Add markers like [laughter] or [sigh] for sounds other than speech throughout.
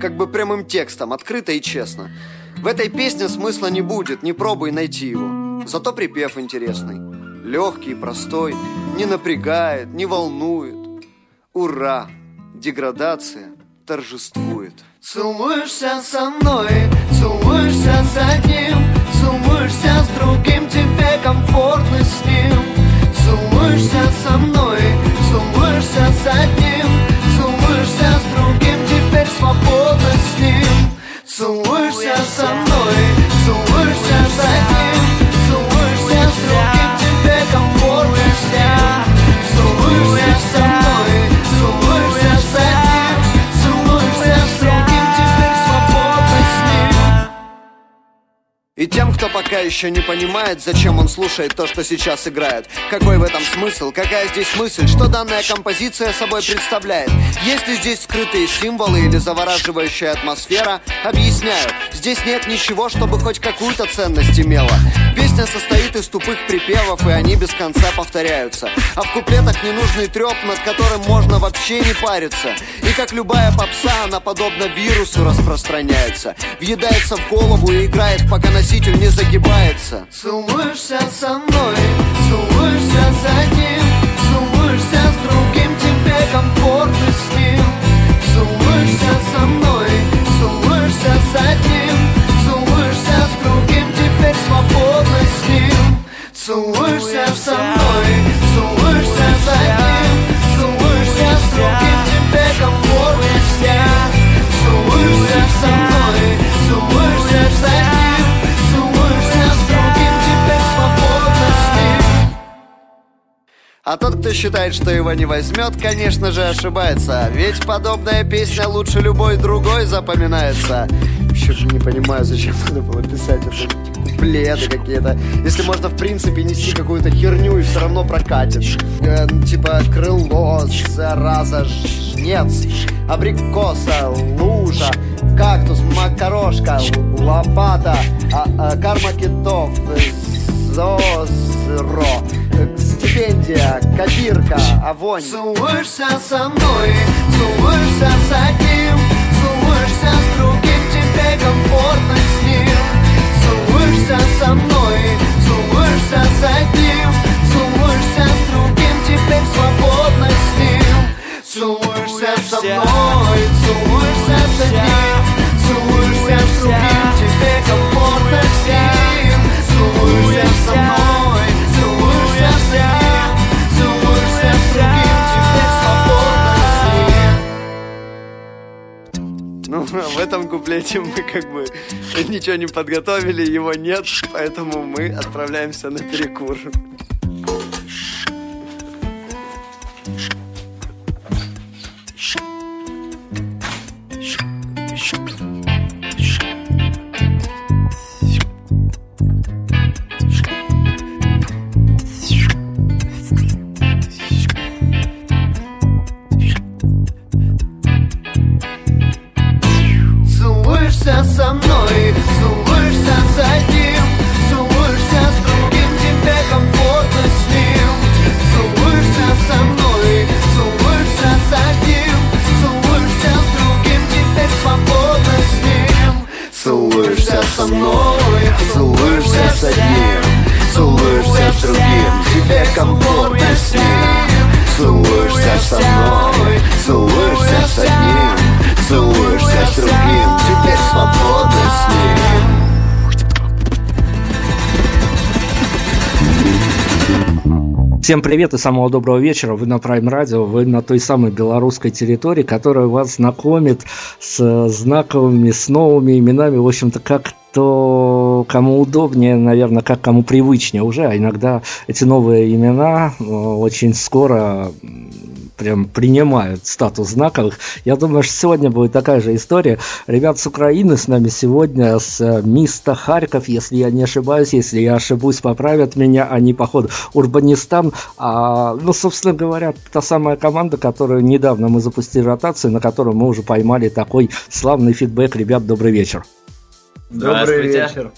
Как бы прямым текстом, открыто и честно. В этой песне смысла не будет, не пробуй найти его. Зато припев интересный. Легкий, простой, не напрягает, не волнует. Ура! Деградация торжествует. Целуешься со мной, целуешься с одним, целуешься с другим, тебе комфортно с ним. Целуешься со мной, целуешься с одним, свободно с ним. Целуешься со мной, целуешься с одним, И тем, кто пока еще не понимает, зачем он слушает то, что сейчас играет. Какой в этом смысл, какая здесь мысль, что данная композиция собой представляет? Есть ли здесь скрытые символы или завораживающая атмосфера? Объясняю, здесь нет ничего, чтобы хоть какую-то ценность имела Песня состоит из тупых припевов, и они без конца повторяются. А в куплетах ненужный треп, над которым можно вообще не париться. И как любая попса, она подобно вирусу распространяется. Въедается в голову и играет, пока носитель не загибается. Целуешься со мной, целуешься с одним Целуешься с другим, тебе комфортно с ним. Целуешься со мной, целуешься с одним Целуешься с другим, теперь свободно с ним. Целуешься со мной, целуешься с одним Целуешься с другим, тебе комфортно с ним. Целуешься со мной, целуешься а тот, кто считает, что его не возьмет, конечно же ошибается. Ведь подобная песня лучше любой другой запоминается. Еще же не понимаю, зачем [laughs] надо было писать это куплеты какие-то. Если можно, в принципе, нести какую-то херню и все равно прокатит. Э, Типа крыло, зараза, жнец Абрикоса, лужа, кактус, макарошка, лопата а- а, Карма китов, э, Зозро. Стипендия, копирка, авонь Целуешься со мной, целуешься с одним Целуешься с другим, тебе комфортно с ним. Целуешься со мной, целуешься с одним Целуешься с другим, теперь свободно с ним. Целуешься со мной, целуешься с одним Целуешься с другим, тебе комфортно с ним Целуешься со мной, целуешься Целуешься с другим, теперь свободно ну, в этом куплете мы как бы ничего не подготовили, его нет, поэтому мы отправляемся на перекур. Всем привет и самого доброго вечера. Вы на Prime Radio, вы на той самой белорусской территории, которая вас знакомит с знаковыми, с новыми именами, в общем-то, как то кому удобнее, наверное, как кому привычнее уже, а иногда эти новые имена э, очень скоро прям принимают статус знаковых. Я думаю, что сегодня будет такая же история. Ребят с Украины с нами сегодня, с э, Миста Харьков, если я не ошибаюсь, если я ошибусь, поправят меня, они, походу, Урбанистан. А, ну, собственно говоря, та самая команда, которую недавно мы запустили ротацию, на которую мы уже поймали такой славный фидбэк. Ребят, добрый вечер. Добрый вечер.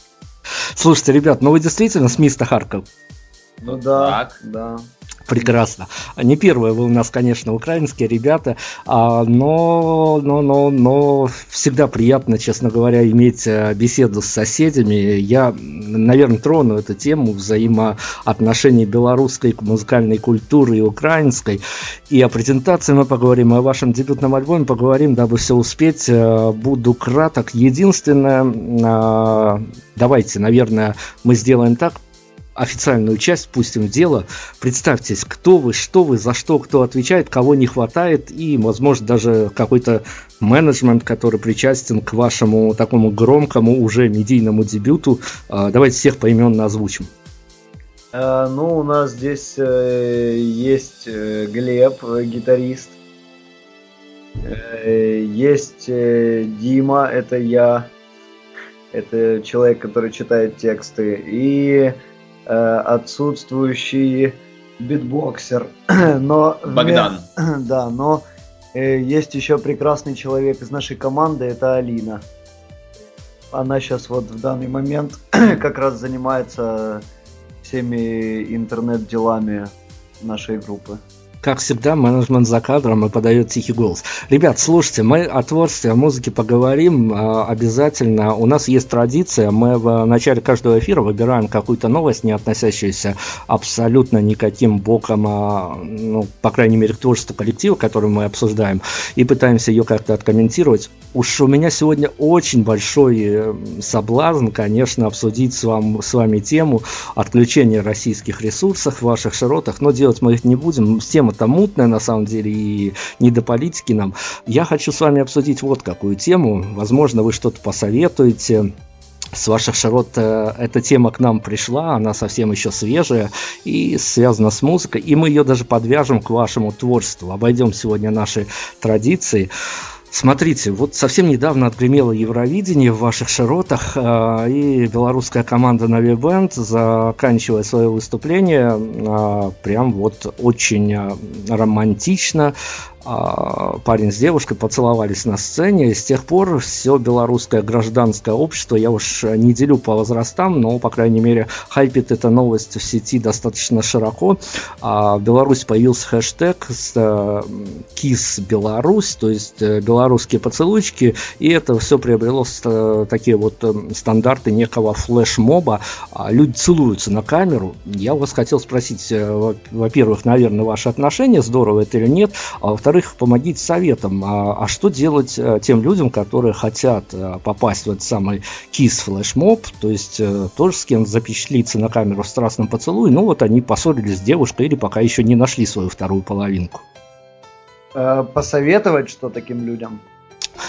Слушайте, ребят, ну вы действительно с Миста Харьков? Ну да, так. да. Прекрасно. Не первые вы у нас, конечно, украинские ребята, а, но, но, но, но всегда приятно, честно говоря, иметь э, беседу с соседями. Я, наверное, трону эту тему взаимоотношений белорусской музыкальной культуры и украинской. И о презентации мы поговорим, и о вашем дебютном альбоме поговорим, дабы все успеть. Э, буду краток. Единственное, а, давайте, наверное, мы сделаем так, официальную часть пустим в дело. Представьтесь, кто вы, что вы, за что кто отвечает, кого не хватает, и, возможно, даже какой-то менеджмент, который причастен к вашему такому громкому уже медийному дебюту. А, давайте всех поименно озвучим. Э, ну, у нас здесь э, есть э, Глеб, гитарист. Есть Дима, это я. Это человек, который читает тексты. И отсутствующий битбоксер. [clears throat] но Богдан. [clears throat] Да, но э, есть еще прекрасный человек из нашей команды, это Алина. Она сейчас вот в данный момент [clears throat] как раз занимается всеми интернет-делами нашей группы как всегда, менеджмент за кадром и подает тихий голос. Ребят, слушайте, мы о творчестве, о музыке поговорим а, обязательно. У нас есть традиция, мы в начале каждого эфира выбираем какую-то новость, не относящуюся абсолютно никаким боком, а, ну, по крайней мере, к творчеству коллектива, который мы обсуждаем, и пытаемся ее как-то откомментировать. Уж у меня сегодня очень большой э, соблазн, конечно, обсудить с, вам, с вами тему отключения российских ресурсов в ваших широтах, но делать мы их не будем. Тема тема-то мутная на самом деле и не до политики нам. Я хочу с вами обсудить вот какую тему. Возможно, вы что-то посоветуете с ваших широт э, эта тема к нам пришла, она совсем еще свежая и связана с музыкой, и мы ее даже подвяжем к вашему творчеству. Обойдем сегодня наши традиции. Смотрите, вот совсем недавно отгремело Евровидение в ваших широтах, э, и белорусская команда Нави Бенд, заканчивая свое выступление, э, прям вот очень э, романтично. а, парень с девушкой поцеловались на сцене. И с тех пор все белорусское гражданское общество, я уж не делю по возрастам, но, по крайней мере, хайпит эта новость в сети достаточно широко. А в Беларуси появился хэштег с Kiss Беларусь, то есть э, белорусские поцелуйчики, и это все приобрело э, такие вот э, стандарты некого флешмоба. А люди целуются на камеру. Я у вас хотел спросить, во-первых, наверное, ваши отношения, здорово это или нет, а во-вторых, во-вторых, помогите советом. А, а что делать а, тем людям, которые хотят а, попасть в этот самый кис флешмоб, то есть а, тоже с кем запечатлиться на камеру в страстном поцелуе, ну вот они поссорились с девушкой или пока еще не нашли свою вторую половинку. Посоветовать что таким людям?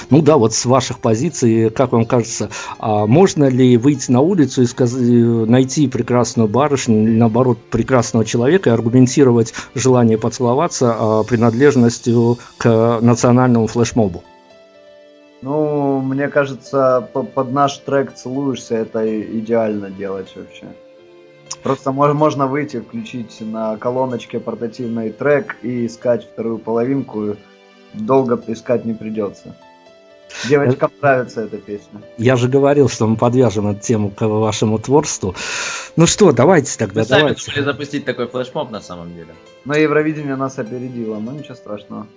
Ну да, вот с ваших позиций, как вам кажется, а можно ли выйти на улицу и сказать, найти прекрасную барышню или наоборот прекрасного человека и аргументировать желание поцеловаться а, принадлежностью к национальному флешмобу? Ну, мне кажется, под наш трек целуешься, это идеально делать вообще. Просто можно выйти, включить на колоночке портативный трек и искать вторую половинку. Долго искать не придется. Девочкам нравится эта песня. Я же говорил, что мы подвяжем эту тему к вашему творчеству. Ну что, давайте тогда, Вы давайте. сами запустить такой флешмоб на самом деле. Но Евровидение нас опередило, но ничего страшного.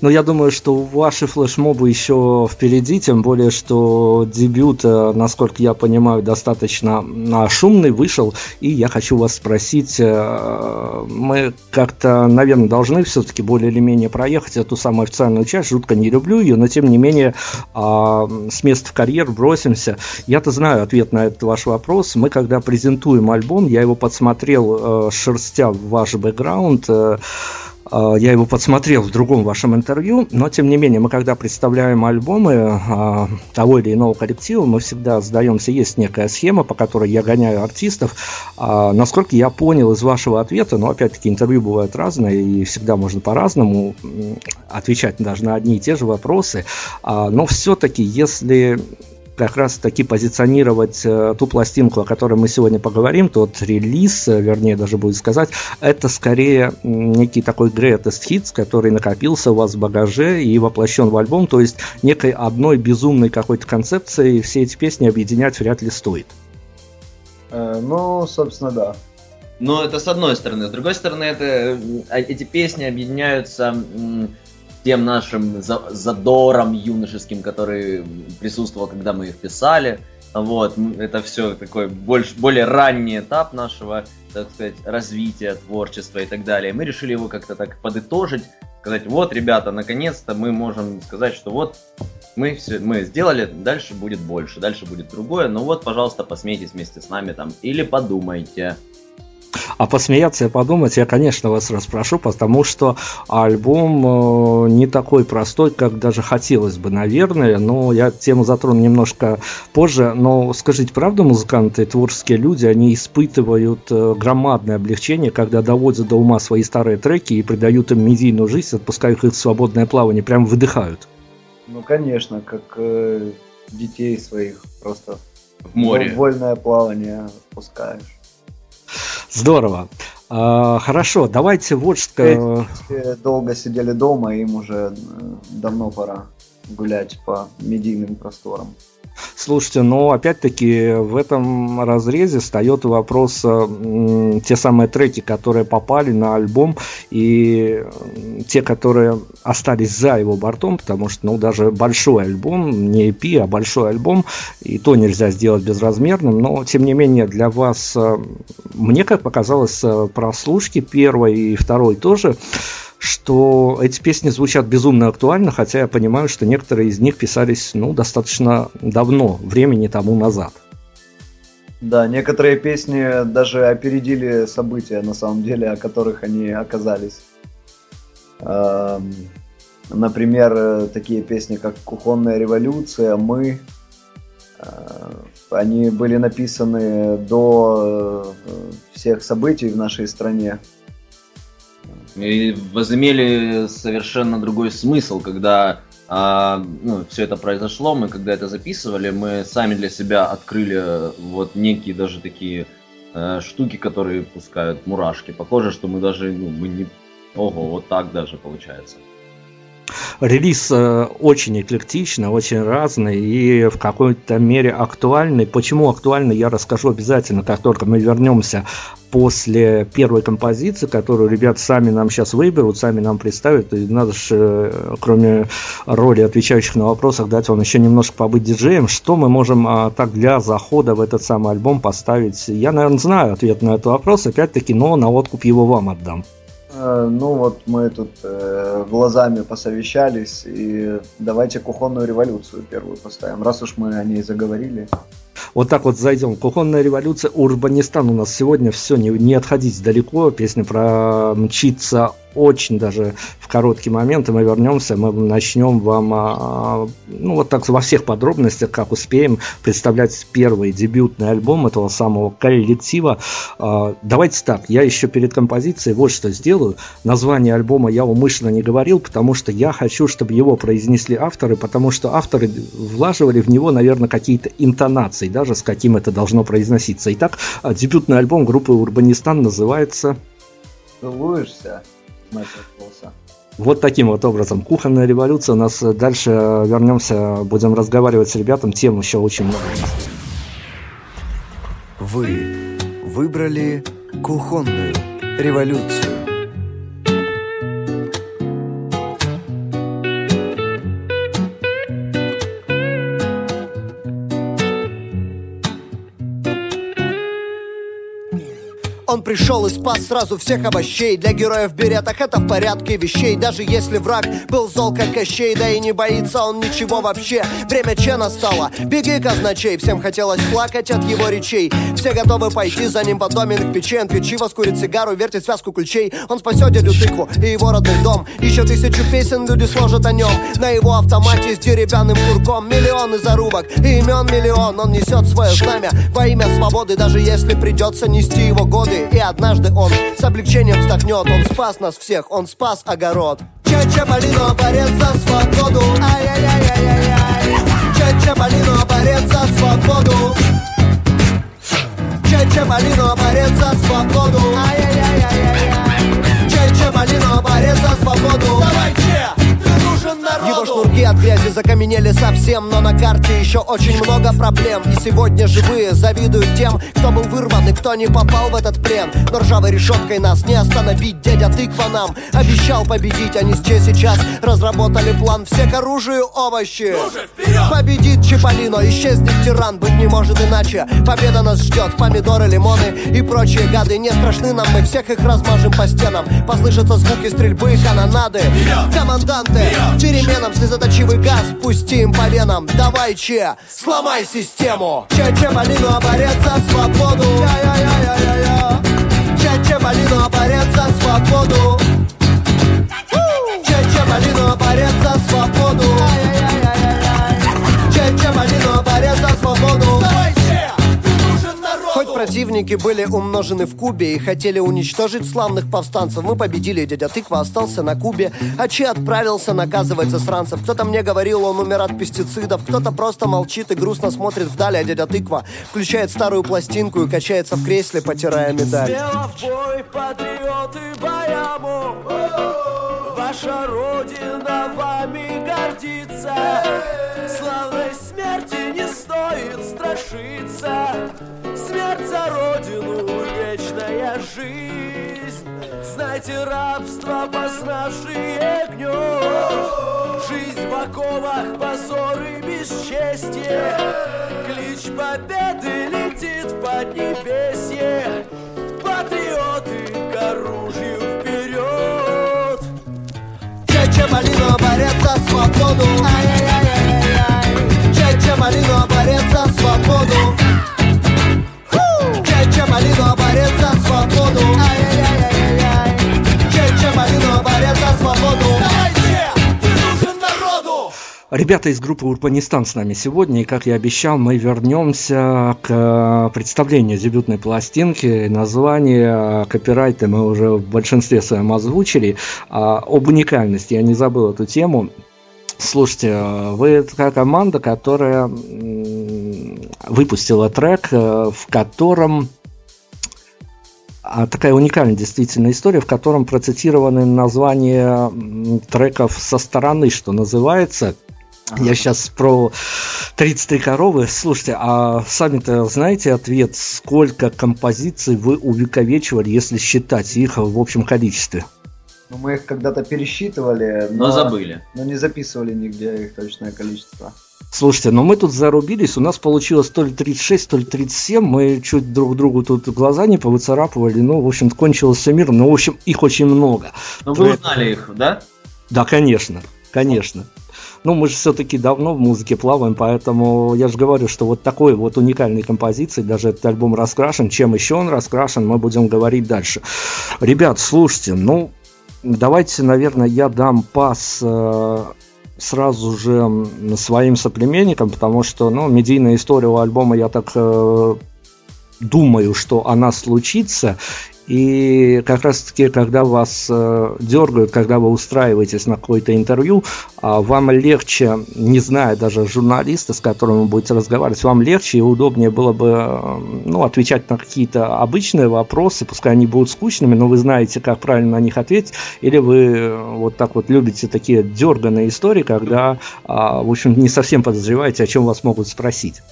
Но я думаю, что ваши флешмобы еще впереди, тем более, что дебют, э, насколько я понимаю, достаточно а, шумный вышел. И я хочу вас спросить, э, мы как-то, наверное, должны все-таки более или менее проехать эту самую официальную часть. Жутко не люблю ее, но тем не менее а, с места в карьер бросимся. Я-то знаю ответ на этот ваш вопрос. Мы когда презентуем альбом, я его подсмотрел, э, шерстя в ваш бэкграунд, я его подсмотрел в другом вашем интервью, но тем не менее, мы когда представляем альбомы а, того или иного коллектива, мы всегда сдаемся, есть некая схема, по которой я гоняю артистов. А, насколько я понял из вашего ответа, но опять-таки интервью бывают разные, и всегда можно по-разному отвечать даже на одни и те же вопросы, но все-таки, если как раз таки позиционировать э, ту пластинку, о которой мы сегодня поговорим, тот релиз, э, вернее даже будет сказать, это скорее некий такой greatest hits, который накопился у вас в багаже и воплощен в альбом, то есть некой одной безумной какой-то концепцией все эти песни объединять вряд ли стоит. Э, ну, собственно, да. Ну, это с одной стороны. С другой стороны, это, эти песни объединяются тем нашим задором юношеским, который присутствовал, когда мы их писали. Вот, это все такой больше, более ранний этап нашего, так сказать, развития, творчества и так далее. Мы решили его как-то так подытожить, сказать, вот, ребята, наконец-то мы можем сказать, что вот мы все, мы сделали, дальше будет больше, дальше будет другое, но вот, пожалуйста, посмейтесь вместе с нами там, или подумайте, а посмеяться и подумать я, конечно, вас распрошу, потому что альбом э, не такой простой, как даже хотелось бы, наверное. Но я тему затрону немножко позже. Но скажите, правда, музыканты, творческие люди, они испытывают э, громадное облегчение, когда доводят до ума свои старые треки и придают им медийную жизнь, отпускают их в свободное плавание, прям выдыхают? Ну, конечно, как э, детей своих просто в море. Вольное плавание отпускаешь. Здорово. А, хорошо, давайте вот что... Долго сидели дома, им уже э, давно пора гулять по медийным просторам. Слушайте, но опять-таки в этом разрезе встает вопрос э, те самые треки, которые попали на альбом и те, которые остались за его бортом, потому что, ну, даже большой альбом, не EP, а большой альбом, и то нельзя сделать безразмерным, но, тем не менее, для вас, э, мне, как показалось, э, прослушки первой и второй тоже, что эти песни звучат безумно актуально, хотя я понимаю, что некоторые из них писались ну, достаточно давно, времени тому назад. Да, некоторые песни даже опередили события, на самом деле, о которых они оказались. Эм, например, такие песни, как «Кухонная революция», «Мы», э, они были написаны до э, всех событий в нашей стране и возымели совершенно другой смысл, когда а, ну, все это произошло, мы когда это записывали, мы сами для себя открыли вот некие даже такие э, штуки, которые пускают мурашки. Похоже, что мы даже, ну, мы не... Ого, вот так даже получается. Релиз э, очень эклектичный, очень разный и в какой-то мере актуальный. Почему актуальный, я расскажу обязательно, как только мы вернемся после первой композиции, которую ребят сами нам сейчас выберут, сами нам представят. И надо же, э, кроме роли отвечающих на вопросах, дать вам еще немножко побыть диджеем. Что мы можем а, так для захода в этот самый альбом поставить? Я, наверное, знаю ответ на этот вопрос, опять-таки, но на откуп его вам отдам. Э, ну вот мы тут э, глазами посовещались и давайте кухонную революцию первую поставим, раз уж мы о ней заговорили. Вот так вот зайдем. Кухонная революция, Урбанистан у нас сегодня все, не, не отходить далеко. Песня про мчиться очень даже в короткий момент, и мы вернемся, мы начнем вам, а, ну вот так во всех подробностях, как успеем, представлять первый дебютный альбом этого самого коллектива. А, давайте так, я еще перед композицией вот что сделаю. Название альбома я умышленно не говорил, потому что я хочу, чтобы его произнесли авторы, потому что авторы влаживали в него, наверное, какие-то интонации, даже с каким это должно произноситься. Итак, дебютный альбом группы Урбанистан называется... Целуешься? Вот таким вот образом. Кухонная революция. У нас дальше вернемся, будем разговаривать с ребятам. Тем еще очень много. Вы выбрали кухонную революцию. Он пришел и спас сразу всех овощей. Для героев в беретах это в порядке вещей. Даже если враг был зол как Кощей Да и не боится он ничего вообще. Время Че настало, беги казначей. Всем хотелось плакать от его речей. Все готовы пойти за ним в домен к печи Он пьет чиво, скурит сигару, вертит связку ключей. Он спасет дядю тыкву и его родной дом. Еще тысячу песен люди сложат о нем. На его автомате с деревянным курком Миллионы зарубок. И имен миллион Он несет свое знамя во имя свободы Даже если придется нести его годы И однажды он с облегчением вздохнет. Он спас нас всех, он спас огород. Че-че Полино, борец за свободу. Ай-яй-яй-яй-яй Че-че Полино, борец за свободу. Че-че Полино, борец за свободу. Ай-яй-яй-яй-яй Че-че Полино, борец за свободу. Давай, Че! Его шнурки от грязи закаменели совсем Но на карте еще очень много проблем. И сегодня живые завидуют тем Кто был вырван и кто не попал в этот плен. Но ржавой решеткой нас не остановить Дядя тыква нам обещал победить Они с Че сейчас разработали план. Все к оружию овощи. Победит Чиполлино, исчезнет тиран Быть не может иначе, победа нас ждет Помидоры, лимоны и прочие гады. Не страшны нам, мы всех их размажем по стенам. Послышатся звуки стрельбы и канонады Команданты, переменам слезоточивый газ. Пустим по венам, давай Че, сломай систему. Че-че Полино, борец за свободу. Я-я-я-я-я-я. Че-че Полино, борец за свободу. Че-че Полино, борец за свободу противники были умножены в Кубе и хотели уничтожить славных повстанцев, мы победили, дядя Тыква остался на Кубе, а Че отправился наказывать засранцев. Кто-то мне говорил, он умер от пестицидов, кто-то просто молчит и грустно смотрит вдали, а дядя Тыква включает старую пластинку и качается в кресле, потирая медаль. Смело в бой, патриоты Баяму Ваша родина вами гордится Славной смерти не стоит страшиться Смерть за родину, вечная жизнь. Знайте рабство, познавшие гнет Жизнь в оковах, позор и бесчестие. Клич победы летит в поднебесье. Патриоты к оружию вперед Че-че Полино, борец за свободу Ай-яй-яй-яй-яй Ребята из группы Урбанистан с нами сегодня, и как я обещал, мы вернемся к э, представлению дебютной пластинки. Название, э, копирайты мы уже в большинстве своем озвучили. А об уникальности я не забыл эту тему. Слушайте, э, вы такая команда, которая выпустила трек, в котором а, такая уникальная действительно история, в котором процитированы названия треков со стороны, что называется. Я сейчас про 33 коровы. Слушайте, а сами-то знаете ответ, сколько композиций вы увековечивали, если считать их в общем количестве? Ну, мы их когда-то пересчитывали, Но забыли. но не записывали нигде их точное количество. Слушайте, но мы тут зарубились, у нас получилось то ли 36, то ли 37, мы чуть друг другу тут глаза не повыцарапывали, ну, в общем, кончилось все миром, но, в общем, их очень много. Ну, Вы- вы узнали их, да? Да, конечно, конечно. Ну, мы же все-таки давно в музыке плаваем, поэтому я же говорю, что вот такой вот уникальной композиции, даже этот альбом раскрашен, чем еще он раскрашен, мы будем говорить дальше. Ребят, слушайте, ну, давайте, наверное, я дам пас э, сразу же своим соплеменникам, потому что, ну, медийная история у альбома, я так э, думаю, что она случится, и как раз-таки, когда вас э, дергают, когда вы устраиваетесь на какое-то интервью, а вам легче, не зная даже журналиста, с которым вы будете разговаривать, вам легче и удобнее было бы э, ну, отвечать на какие-то обычные вопросы, пускай они будут скучными, но вы знаете, как правильно на них ответить, или вы э, вот так вот любите такие дерганные истории, когда, а, в общем, не совсем подозреваете, о чем вас могут спросить.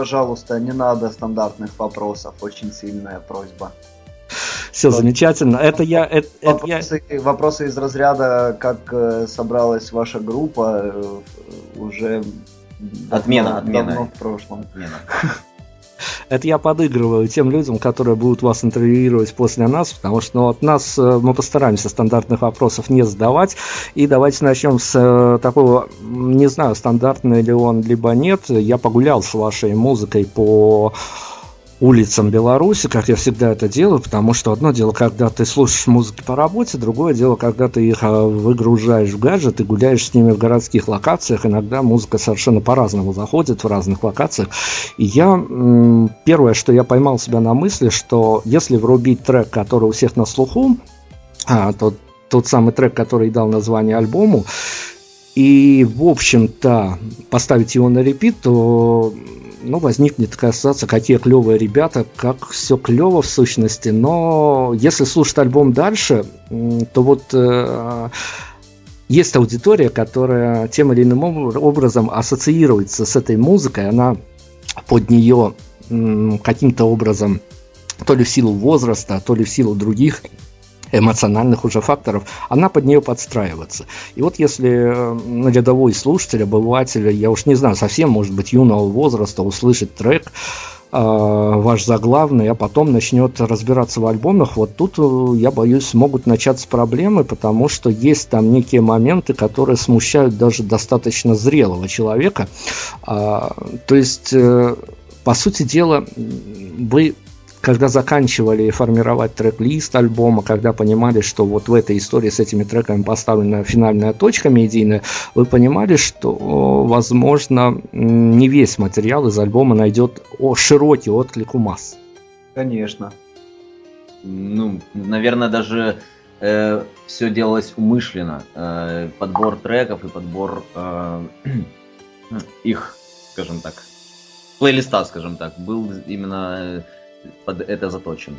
Пожалуйста, не надо стандартных вопросов, очень сильная просьба. Все замечательно. Это я, это, это я, Вопросы, вопросы из разряда, как э, собралась ваша группа, э, уже давно- Отмена, отмена. давно в прошлом. Ну. [laughs] Это я подыгрываю тем людям, которые будут вас интервьюировать после нас, потому что ну, от нас э, мы постараемся стандартных вопросов не задавать. И давайте начнем с э, такого, не знаю, стандартный ли он, либо нет. Я погулял с вашей музыкой по улицам Беларуси, как я всегда это делаю, потому что одно дело, когда ты слушаешь музыку по работе, другое дело, когда ты их а, выгружаешь в гаджет и гуляешь с ними в городских локациях. Иногда музыка совершенно по-разному заходит в разных локациях. И я, первое, что я поймал себя на мысли, что если врубить трек, который у всех на слуху, а, тот, тот самый трек, который дал название альбому, и, в общем-то, поставить его на репит, то ну, возникнет такая ассоциация, какие клевые ребята, как все клево в сущности, но если слушать альбом дальше, то вот э, есть аудитория, которая тем или иным образом ассоциируется с этой музыкой, она под нее каким-то образом, то ли в силу возраста, то ли в силу других эмоциональных уже факторов, она под нее подстраивается. И вот если э, рядовой слушатель, обыватель, я уж не знаю, совсем, может быть, юного возраста услышит трек, э, ваш заглавный, а потом начнет разбираться в альбомах, вот тут, э, я боюсь, могут начаться проблемы, потому что есть там некие моменты, которые смущают даже достаточно зрелого человека. А, то есть, по сути дела, вы когда заканчивали формировать трек-лист альбома, когда понимали, что вот в этой истории с этими треками поставлена финальная точка медийная, вы понимали, что, возможно, не весь материал из альбома найдет широкий отклик у масс? Конечно. Ну, наверное, даже э, все делалось умышленно. Э, подбор треков и подбор э, [clears throat] их, скажем так, плейлиста, скажем так, был именно под это заточен.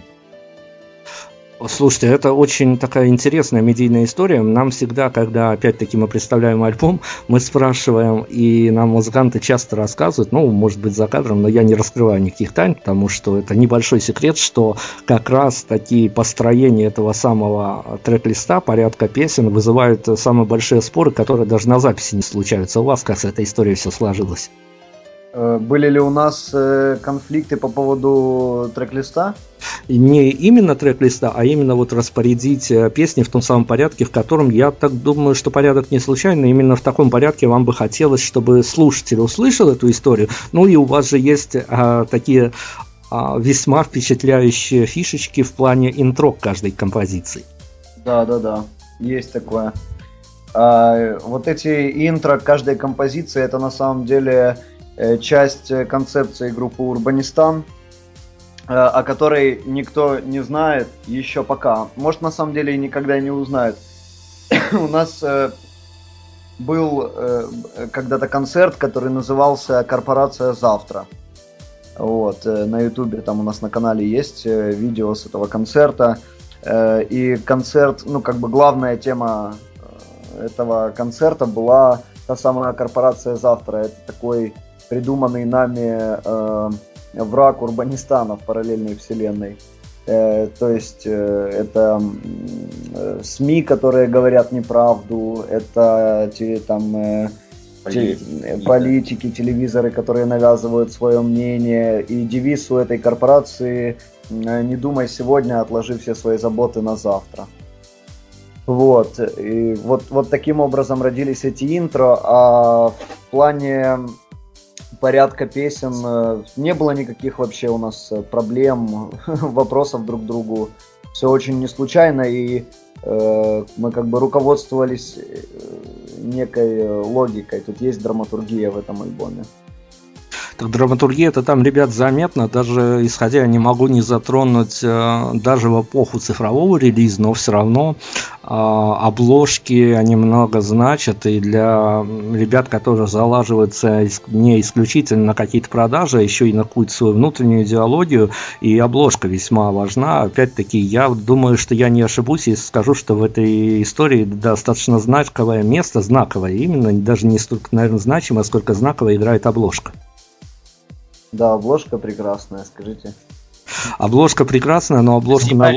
Слушайте, это очень такая интересная медийная история. Нам всегда, когда опять-таки мы представляем альбом, мы спрашиваем, и нам музыканты часто рассказывают, ну, может быть, за кадром, но я не раскрываю никаких тайн, потому что это небольшой секрет, что как раз такие построения этого самого трек-листа, порядка песен, вызывают самые большие споры, которые даже на записи не случаются. У вас как с этой историей все сложилось? Э, были ли у нас э, конфликты по поводу трек-листа? Не именно трек-листа, а именно вот распорядить э, песни в том самом порядке, в котором я так думаю, что порядок не случайный. Именно в таком порядке вам бы хотелось, чтобы слушатель услышал эту историю. Ну и у вас же есть а, такие а, весьма впечатляющие фишечки в плане интро каждой композиции. Да, да, да, есть такое. А, вот эти интро каждой композиции это на самом деле часть э, концепции группы Урбанистан, э, о которой никто не знает еще пока. Может, на самом деле и никогда не узнает. [coughs] У нас был когда-то концерт, который назывался «Корпорация завтра». Вот, на ютубе там у нас на канале есть видео с этого концерта. И концерт, ну, как бы главная тема этого концерта была та самая корпорация завтра. Это такой придуманный нами э, враг Урбанистана в параллельной вселенной. Э, то есть э, это э, СМИ, которые говорят неправду, это те, там э, те, э, политики, телевизоры, которые навязывают свое мнение. И девиз у этой корпорации э, «Не думай сегодня, отложи все свои заботы на завтра». Вот, и вот, вот таким образом родились эти интро, а в плане порядка песен. Э, не было никаких вообще у нас э, проблем, [laughs] вопросов друг к другу. Все очень не случайно, и э, мы как бы руководствовались э, некой логикой. Тут есть драматургия в этом альбоме. Так драматургия это там, ребят, заметно, даже исходя не могу не затронуть э, даже в эпоху цифрового релиза, но все равно э, обложки, они много значат, и для ребят, которые залаживаются не исключительно на какие-то продажи, а еще и на какую-то свою внутреннюю идеологию, и обложка весьма важна. Опять-таки, я думаю, что я не ошибусь, если скажу, что в этой истории достаточно знаковое место, знаковое именно, даже не столько, наверное, значимое, сколько знаковое играет обложка. Да, обложка прекрасная, скажите. Обложка прекрасная, но обложка, нав...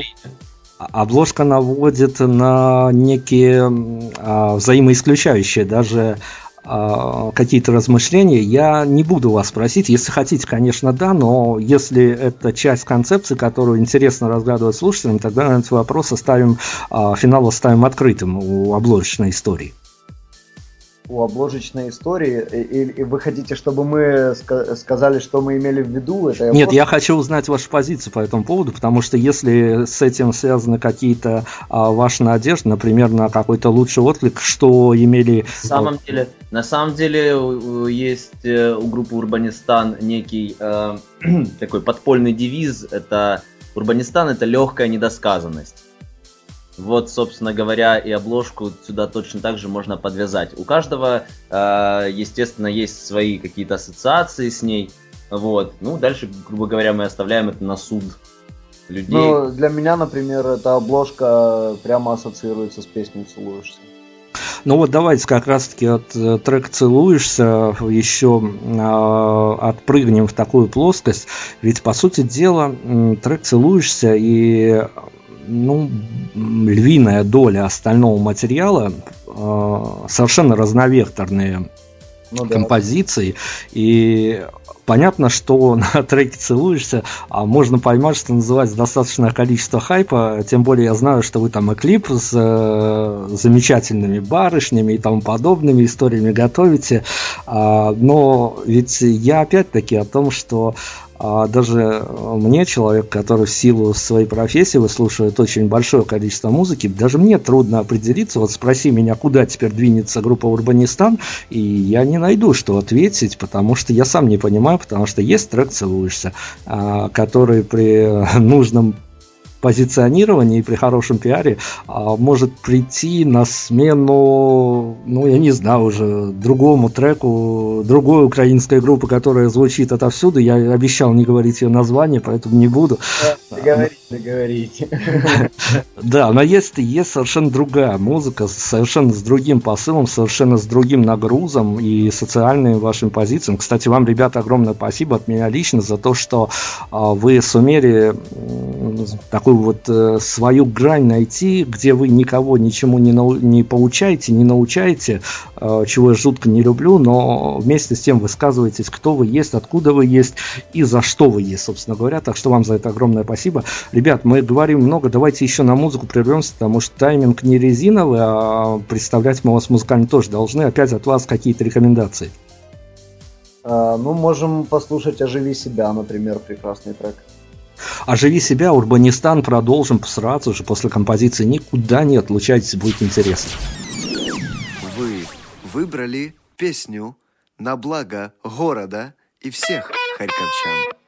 обложка наводит на некие а, взаимоисключающие даже э, какие-то размышления, я не буду вас просить. Если хотите, конечно, да, но если это часть концепции, которую интересно разгадывать слушателям, тогда этот вопрос оставим, э, финал оставим открытым у обложечной истории у обложечной истории, и, и вы хотите, чтобы мы ска- сказали, что мы имели в виду? Это я Нет, просто... я хочу узнать вашу позицию по этому поводу, потому что если с этим связаны какие-то а, ваши надежды, например, на какой-то лучший отклик, что имели... На самом деле, на самом деле есть э, у группы Урбанистан некий э, [clears throat] такой подпольный девиз, это Урбанистан это легкая недосказанность. Вот, собственно говоря, и обложку сюда точно так же можно подвязать. У каждого, э, естественно, есть свои какие-то ассоциации с ней. Вот. Ну, дальше, грубо говоря, мы оставляем это на суд людей. Ну, для меня, например, эта обложка прямо ассоциируется с песней «Целуешься». Ну вот давайте как раз-таки от э, трека «Целуешься» еще э, отпрыгнем в такую плоскость. Ведь, по сути дела, трек «Целуешься» и ну, львиная доля остального материала э, совершенно разновекторные ну, да. композиции. И понятно, что [laughs] на треке целуешься, а можно поймать, что называется достаточное количество хайпа. Тем более я знаю, что вы там и клип с э, замечательными барышнями и тому подобными историями готовите. А, но ведь я опять-таки о том, что а даже мне, человек, который в силу своей профессии выслушивает очень большое количество музыки, даже мне трудно определиться. Вот спроси меня, куда теперь двинется группа Урбанистан, и я не найду, что ответить, потому что я сам не понимаю, потому что есть трек «Целуешься», а, который при нужном позиционировании и при хорошем пиаре а, может прийти на смену, ну, я не знаю уже, другому треку, другой украинской группы, которая звучит отовсюду. Я обещал не говорить ее название, поэтому не буду. Договорите, договорите. [laughs] Да, но есть, есть совершенно другая музыка, совершенно с другим посылом, совершенно с другим нагрузом и социальными вашими позициями. Кстати, вам, ребята, огромное спасибо от меня лично за то, что а, вы сумели такую вот э, свою грань найти, где вы никого ничему не, нау- не получаете, не научаете, э, чего я жутко не люблю, но вместе с тем высказываетесь, кто вы есть, откуда вы есть и за что вы есть, собственно говоря. Так что вам за это огромное спасибо. Ребят, мы говорим много, давайте еще на музыку прервемся, потому что тайминг не резиновый, а представлять мы вас музыкально тоже должны. Опять от вас какие-то рекомендации. А, ну, можем послушать «Оживи себя», например, прекрасный трек. Оживи себя, Урбанистан продолжим сразу же после композиции. Никуда не отлучайтесь, будет интересно. Вы выбрали песню на благо города и всех харьковчан.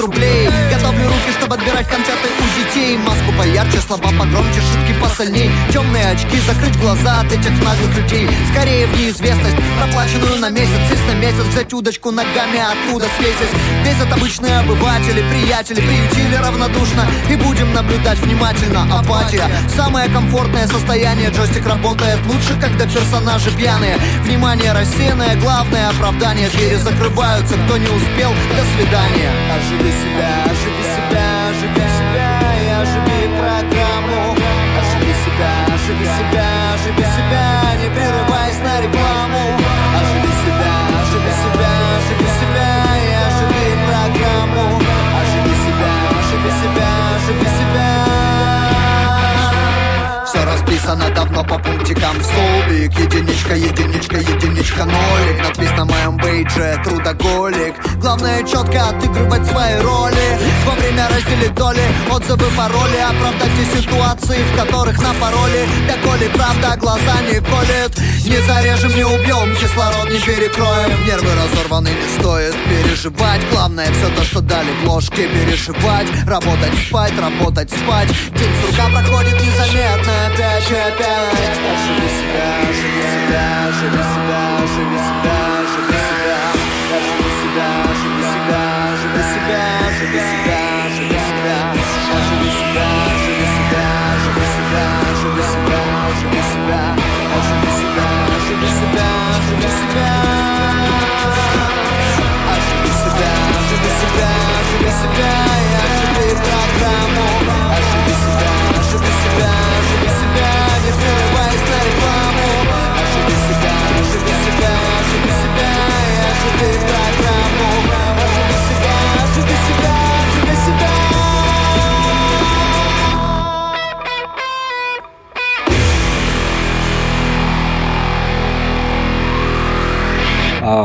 outro play. Чтобы отбирать конфеты у детей. Маску поярче, слова погромче, шутки посольней Темные очки, закрыть глаза от этих наглых людей. Скорее в неизвестность, проплаченную на месяц. Здесь на месяц взять удочку ногами оттуда свесить Бесят обычные обыватели, приятели Приютили равнодушно. И будем наблюдать внимательно. Апатия, самое комфортное состояние. Джойстик работает лучше, когда персонажи пьяные. Внимание рассеянное, главное оправдание. Двери закрываются, кто не успел, до свидания. Оживи себя, оживи себя, оживи себя и оживи программу Оживи себя, оживи себя, оживи себя, не прерываясь на рекламу. Оживи себя, оживи себя, оживи себя и оживи программу Оживи себя, оживи себя, оживи себя расписано давно по пунктикам. Столбик, единичка, единичка, единичка, нолик. Надпись на моем бейдже, трудоголик. Главное четко отыгрывать свои роли. Во время разделить доли, отзывы, пароли. Оправдать те ситуации, в которых на пароли Доколе правда глаза не колет. Не зарежем, не убьем, кислород не перекроем. Нервы разорваны, не стоит переживать. Главное все то, что дали в ложке перешивать Работать, спать, работать, спать. День проходит незаметно ночи опять А живи себя, живи себя, живи себя, живи себя, живи себя Я живу себя, живи себя, живи себя, живи себя, живи себя Я живи себя, живи себя, живи себя, живи себя, живи себя Я живи себя, живи себя, живи себя А живи себя, живи себя, живи себя Я живи себя, А живи себя, живи себя yeah.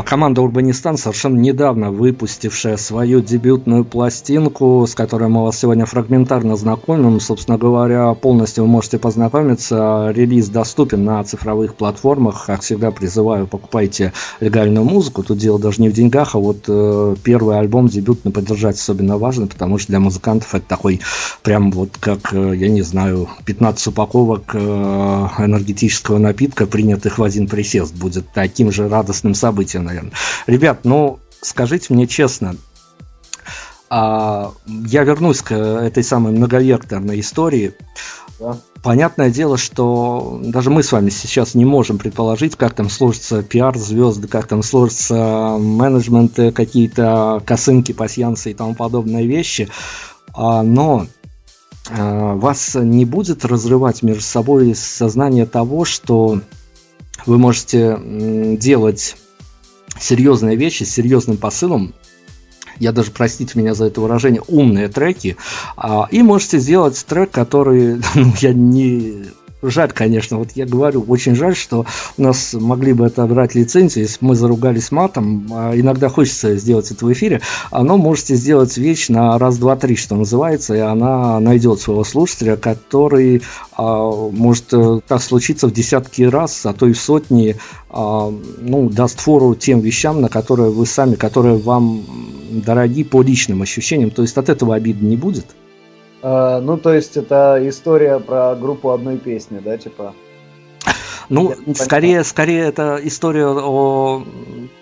Команда Урбанистан совершенно недавно выпустившая свою дебютную пластинку, с которой мы вас сегодня фрагментарно знакомим. Собственно говоря, полностью вы можете познакомиться. Релиз доступен на цифровых платформах. Как всегда, призываю, покупайте легальную музыку. Тут дело даже не в деньгах, а вот э, первый альбом дебютный поддержать особенно важно, потому что для музыкантов это такой прям вот как, э, я не знаю, 15 упаковок э, энергетического напитка, принятых в один присест, будет таким же радостным событием, наверное. Ребят, ну, скажите мне честно, а, я вернусь к этой самой многовекторной истории. Да. Понятное дело, что даже мы с вами сейчас не можем предположить, как там сложится пиар звезды, как там сложится менеджмент, какие-то косынки, пасьянсы и тому подобные вещи. А, но а, вас не будет разрывать между собой сознание того, что вы можете делать серьезные вещи с серьезным посылом, я даже, простите меня за это выражение, умные треки, а, и можете сделать трек, который, [laughs] ну, я не жаль, конечно, вот я говорю, очень жаль, что у нас могли бы это брать лицензию, если бы мы заругались матом, а иногда хочется сделать это в эфире, оно можете сделать вещь на раз, два, три, что называется, и она найдет своего слушателя, который а, может э, так случиться в десятки раз, а то и в сотни, а, ну, даст фору тем вещам, на которые вы сами, которые вам дороги по личным ощущениям, то есть от этого обиды не будет? А, ну, то есть это история про группу одной песни, да, типа? Ну, скорее, скорее это история о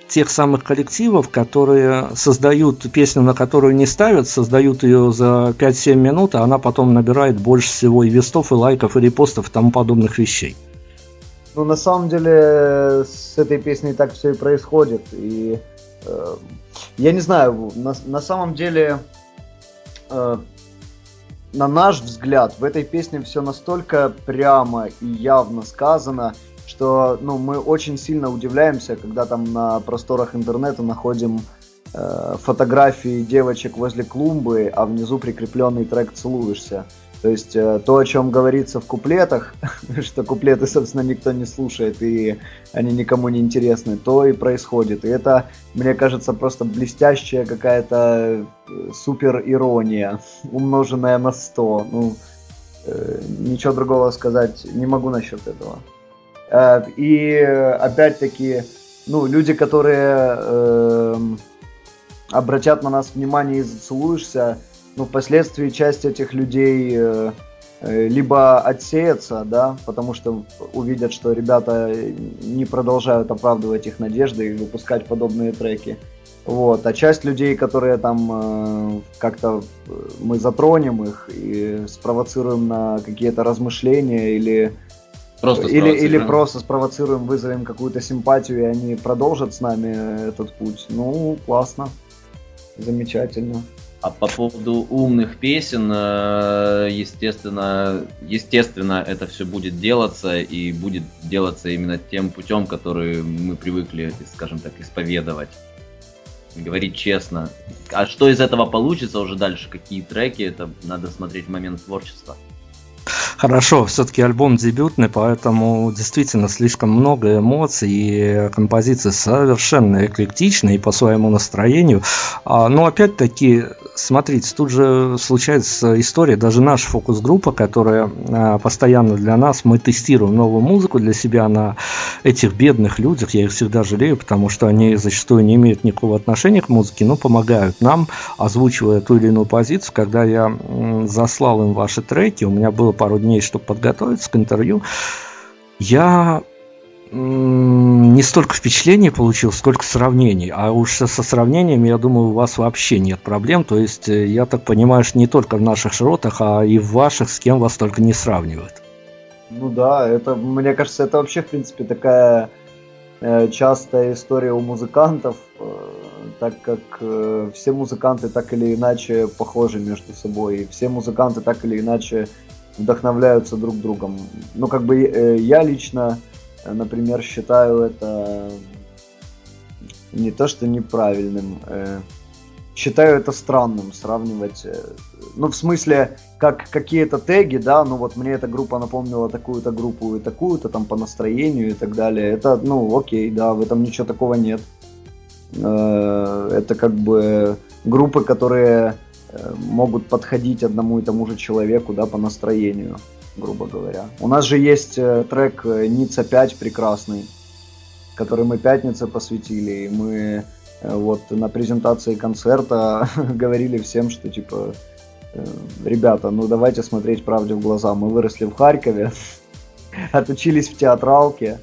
тех самых коллективов, которые создают песню, на которую не ставят, создают ее за 5-7 минут, а она потом набирает больше всего и вестов, и лайков, и репостов, и тому подобных вещей. Ну, на самом деле, с этой песней так все и происходит. И э, я не знаю, на, на самом деле э, на наш взгляд, в этой песне все настолько прямо и явно сказано, что ну, мы очень сильно удивляемся, когда там на просторах интернета находим э, фотографии девочек возле клумбы, а внизу прикрепленный трек «Целуешься». То есть э, то, о чем говорится в куплетах, [laughs] что куплеты, собственно, никто не слушает и они никому не интересны, то и происходит. И это, мне кажется, просто блестящая какая-то э, супер ирония, [laughs] умноженная на 100. Ну, э, ничего другого сказать не могу насчет этого. И опять-таки, ну, люди, которые э, обратят на нас внимание и зацелуешься, ну, впоследствии часть этих людей э, э, либо отсеется, да, потому что увидят, что ребята не продолжают оправдывать их надежды и выпускать подобные треки. Вот. А часть людей, которые там э, как-то э, мы затронем их и спровоцируем на какие-то размышления или просто или, или просто спровоцируем, вызовем какую-то симпатию, и они продолжат с нами этот путь. Ну, классно. Замечательно. А по поводу умных песен, э, естественно, естественно, это все будет делаться и будет делаться именно тем путем, который мы привыкли, скажем так, исповедовать. Говорить честно. А что из этого получится уже дальше, какие треки, это надо смотреть в момент творчества. Хорошо, все-таки альбом дебютный, поэтому действительно слишком много эмоций и композиции совершенно эклектичные по своему настроению. А, но опять-таки смотрите, тут же случается история, даже наша фокус-группа, которая а, постоянно для нас, мы тестируем новую музыку для себя на этих бедных людях, я их всегда жалею, потому что они зачастую не имеют никакого отношения к музыке, но помогают нам, озвучивая ту или иную позицию. Когда я заслал им ваши треки, у меня было пару дней, чтобы подготовиться к интервью, я не столько впечатлений получил, сколько сравнений. А уж со сравнениями, я думаю, у вас вообще нет проблем. То есть, э, я так понимаю, что не только в наших широтах, а и в ваших, с кем вас только не сравнивают. Ну да, это, мне кажется, это вообще, в принципе, такая э, частая история у музыкантов, э, так как э, все музыканты так или иначе похожи между собой, и все музыканты так или иначе вдохновляются друг другом. Ну, как бы э, я лично например, считаю это не то что неправильным, э, считаю это странным сравнивать. Э, ну, в смысле, как какие-то теги, да, ну вот мне эта группа напомнила такую-то группу и такую-то там по настроению и так далее. Это, ну, окей, да, в этом ничего такого нет. э, это как бы группы, которые э, могут подходить одному и тому же человеку, да, по настроению, грубо говоря. У нас же есть э, трек Ницца 5 прекрасный, который мы пятнице посвятили, и мы вот на презентации концерта [laughs] говорили всем, что типа ребята, ну давайте смотреть правде в глаза. Мы выросли в Харькове, [laughs] отучились в театралке,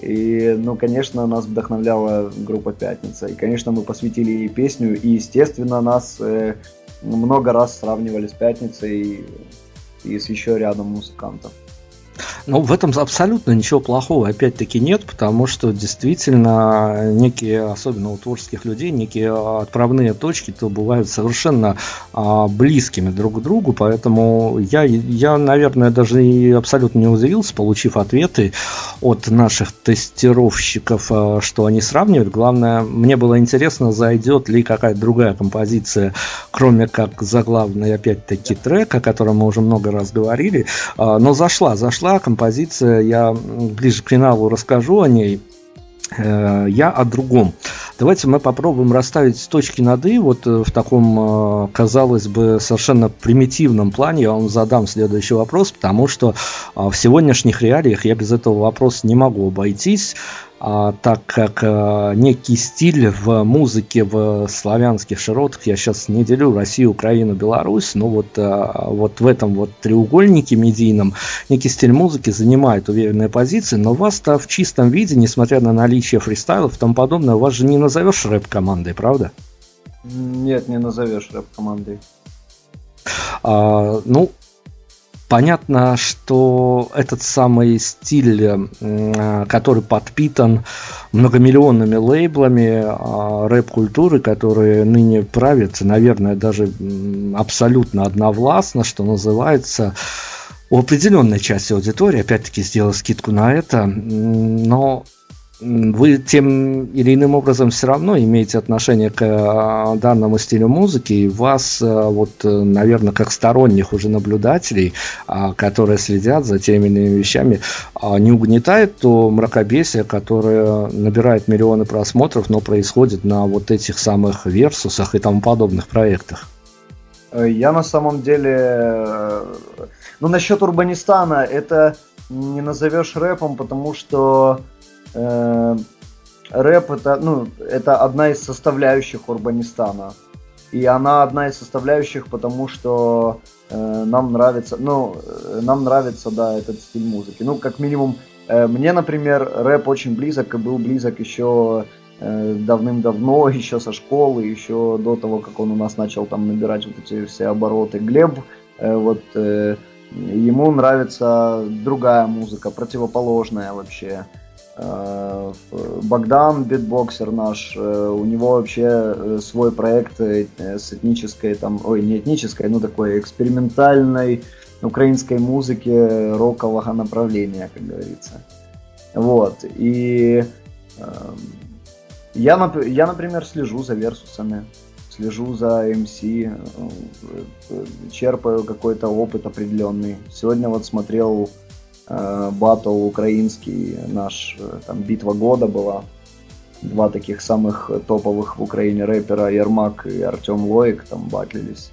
и, ну, конечно, нас вдохновляла группа «Пятница». И, конечно, мы посвятили ей песню. И, естественно, нас э, много раз сравнивали с «Пятницей» и, и с еще рядом музыкантов. Ну, в этом абсолютно ничего плохого, опять-таки, нет, потому что действительно некие, особенно у творческих людей, некие отправные точки то бывают совершенно а, близкими друг к другу, поэтому я, я, наверное, даже и абсолютно не удивился, получив ответы от наших тестировщиков, а, что они сравнивают. Главное, мне было интересно, зайдет ли какая-то другая композиция, кроме как заглавный, опять-таки, трек, о котором мы уже много раз говорили, а, но зашла, зашла композиция, я ближе к финалу расскажу о ней. Э, я о другом. Давайте мы попробуем расставить точки над «и» вот э, в таком, э, казалось бы, совершенно примитивном плане. Я вам задам следующий вопрос, потому что в сегодняшних реалиях я без этого вопроса не могу обойтись а, так как а, некий стиль в музыке в славянских широтах, я сейчас не делю Россию, Украину, Беларусь, но вот, а, вот в этом вот треугольнике медийном некий стиль музыки занимает уверенные позиции, но вас-то в чистом виде, несмотря на наличие фристайлов и тому подобное, вас же не назовешь рэп-командой, правда? Нет, не назовешь рэп-командой. А, ну, Понятно, что этот самый стиль, который подпитан многомиллионными лейблами а, рэп-культуры, которые ныне правят, наверное, даже абсолютно одновластно, что называется, у определенной части аудитории, опять-таки сделал скидку на это, но вы тем или иным образом все равно имеете отношение к а, данному стилю музыки, и вас, а, вот, наверное, как сторонних уже наблюдателей, а, которые следят за теми или иными вещами, не угнетает то мракобесие, которое набирает миллионы просмотров, но происходит на вот этих самых версусах и тому подобных проектах? Я на самом деле... Э, ну, насчет Урбанистана, это не назовешь рэпом, потому что э, рэп это, ну, это одна из составляющих Урбанистана. И она одна из составляющих, потому что э, нам нравится, ну, э, нам нравится, да, этот стиль музыки. Ну, как минимум, э, мне, например, рэп очень близок и был близок еще э, давным-давно, [laughs] еще со школы, еще до того, как он у нас начал там набирать вот эти все обороты. Глеб, э, вот, э, ему нравится другая музыка, противоположная вообще. Э, Богдан, битбоксер наш, э, у него вообще э, свой проект с этнической, там, ой, не этнической, ну такой экспериментальной украинской музыки рокового направления, как говорится. Вот, и я, я, например, слежу за версусами, слежу за MC, черпаю какой-то опыт определенный. Сегодня вот смотрел батл украинский наш, э, там битва года была. Два таких самых топовых в Украине рэпера Ермак и Артем Лоик там батлились.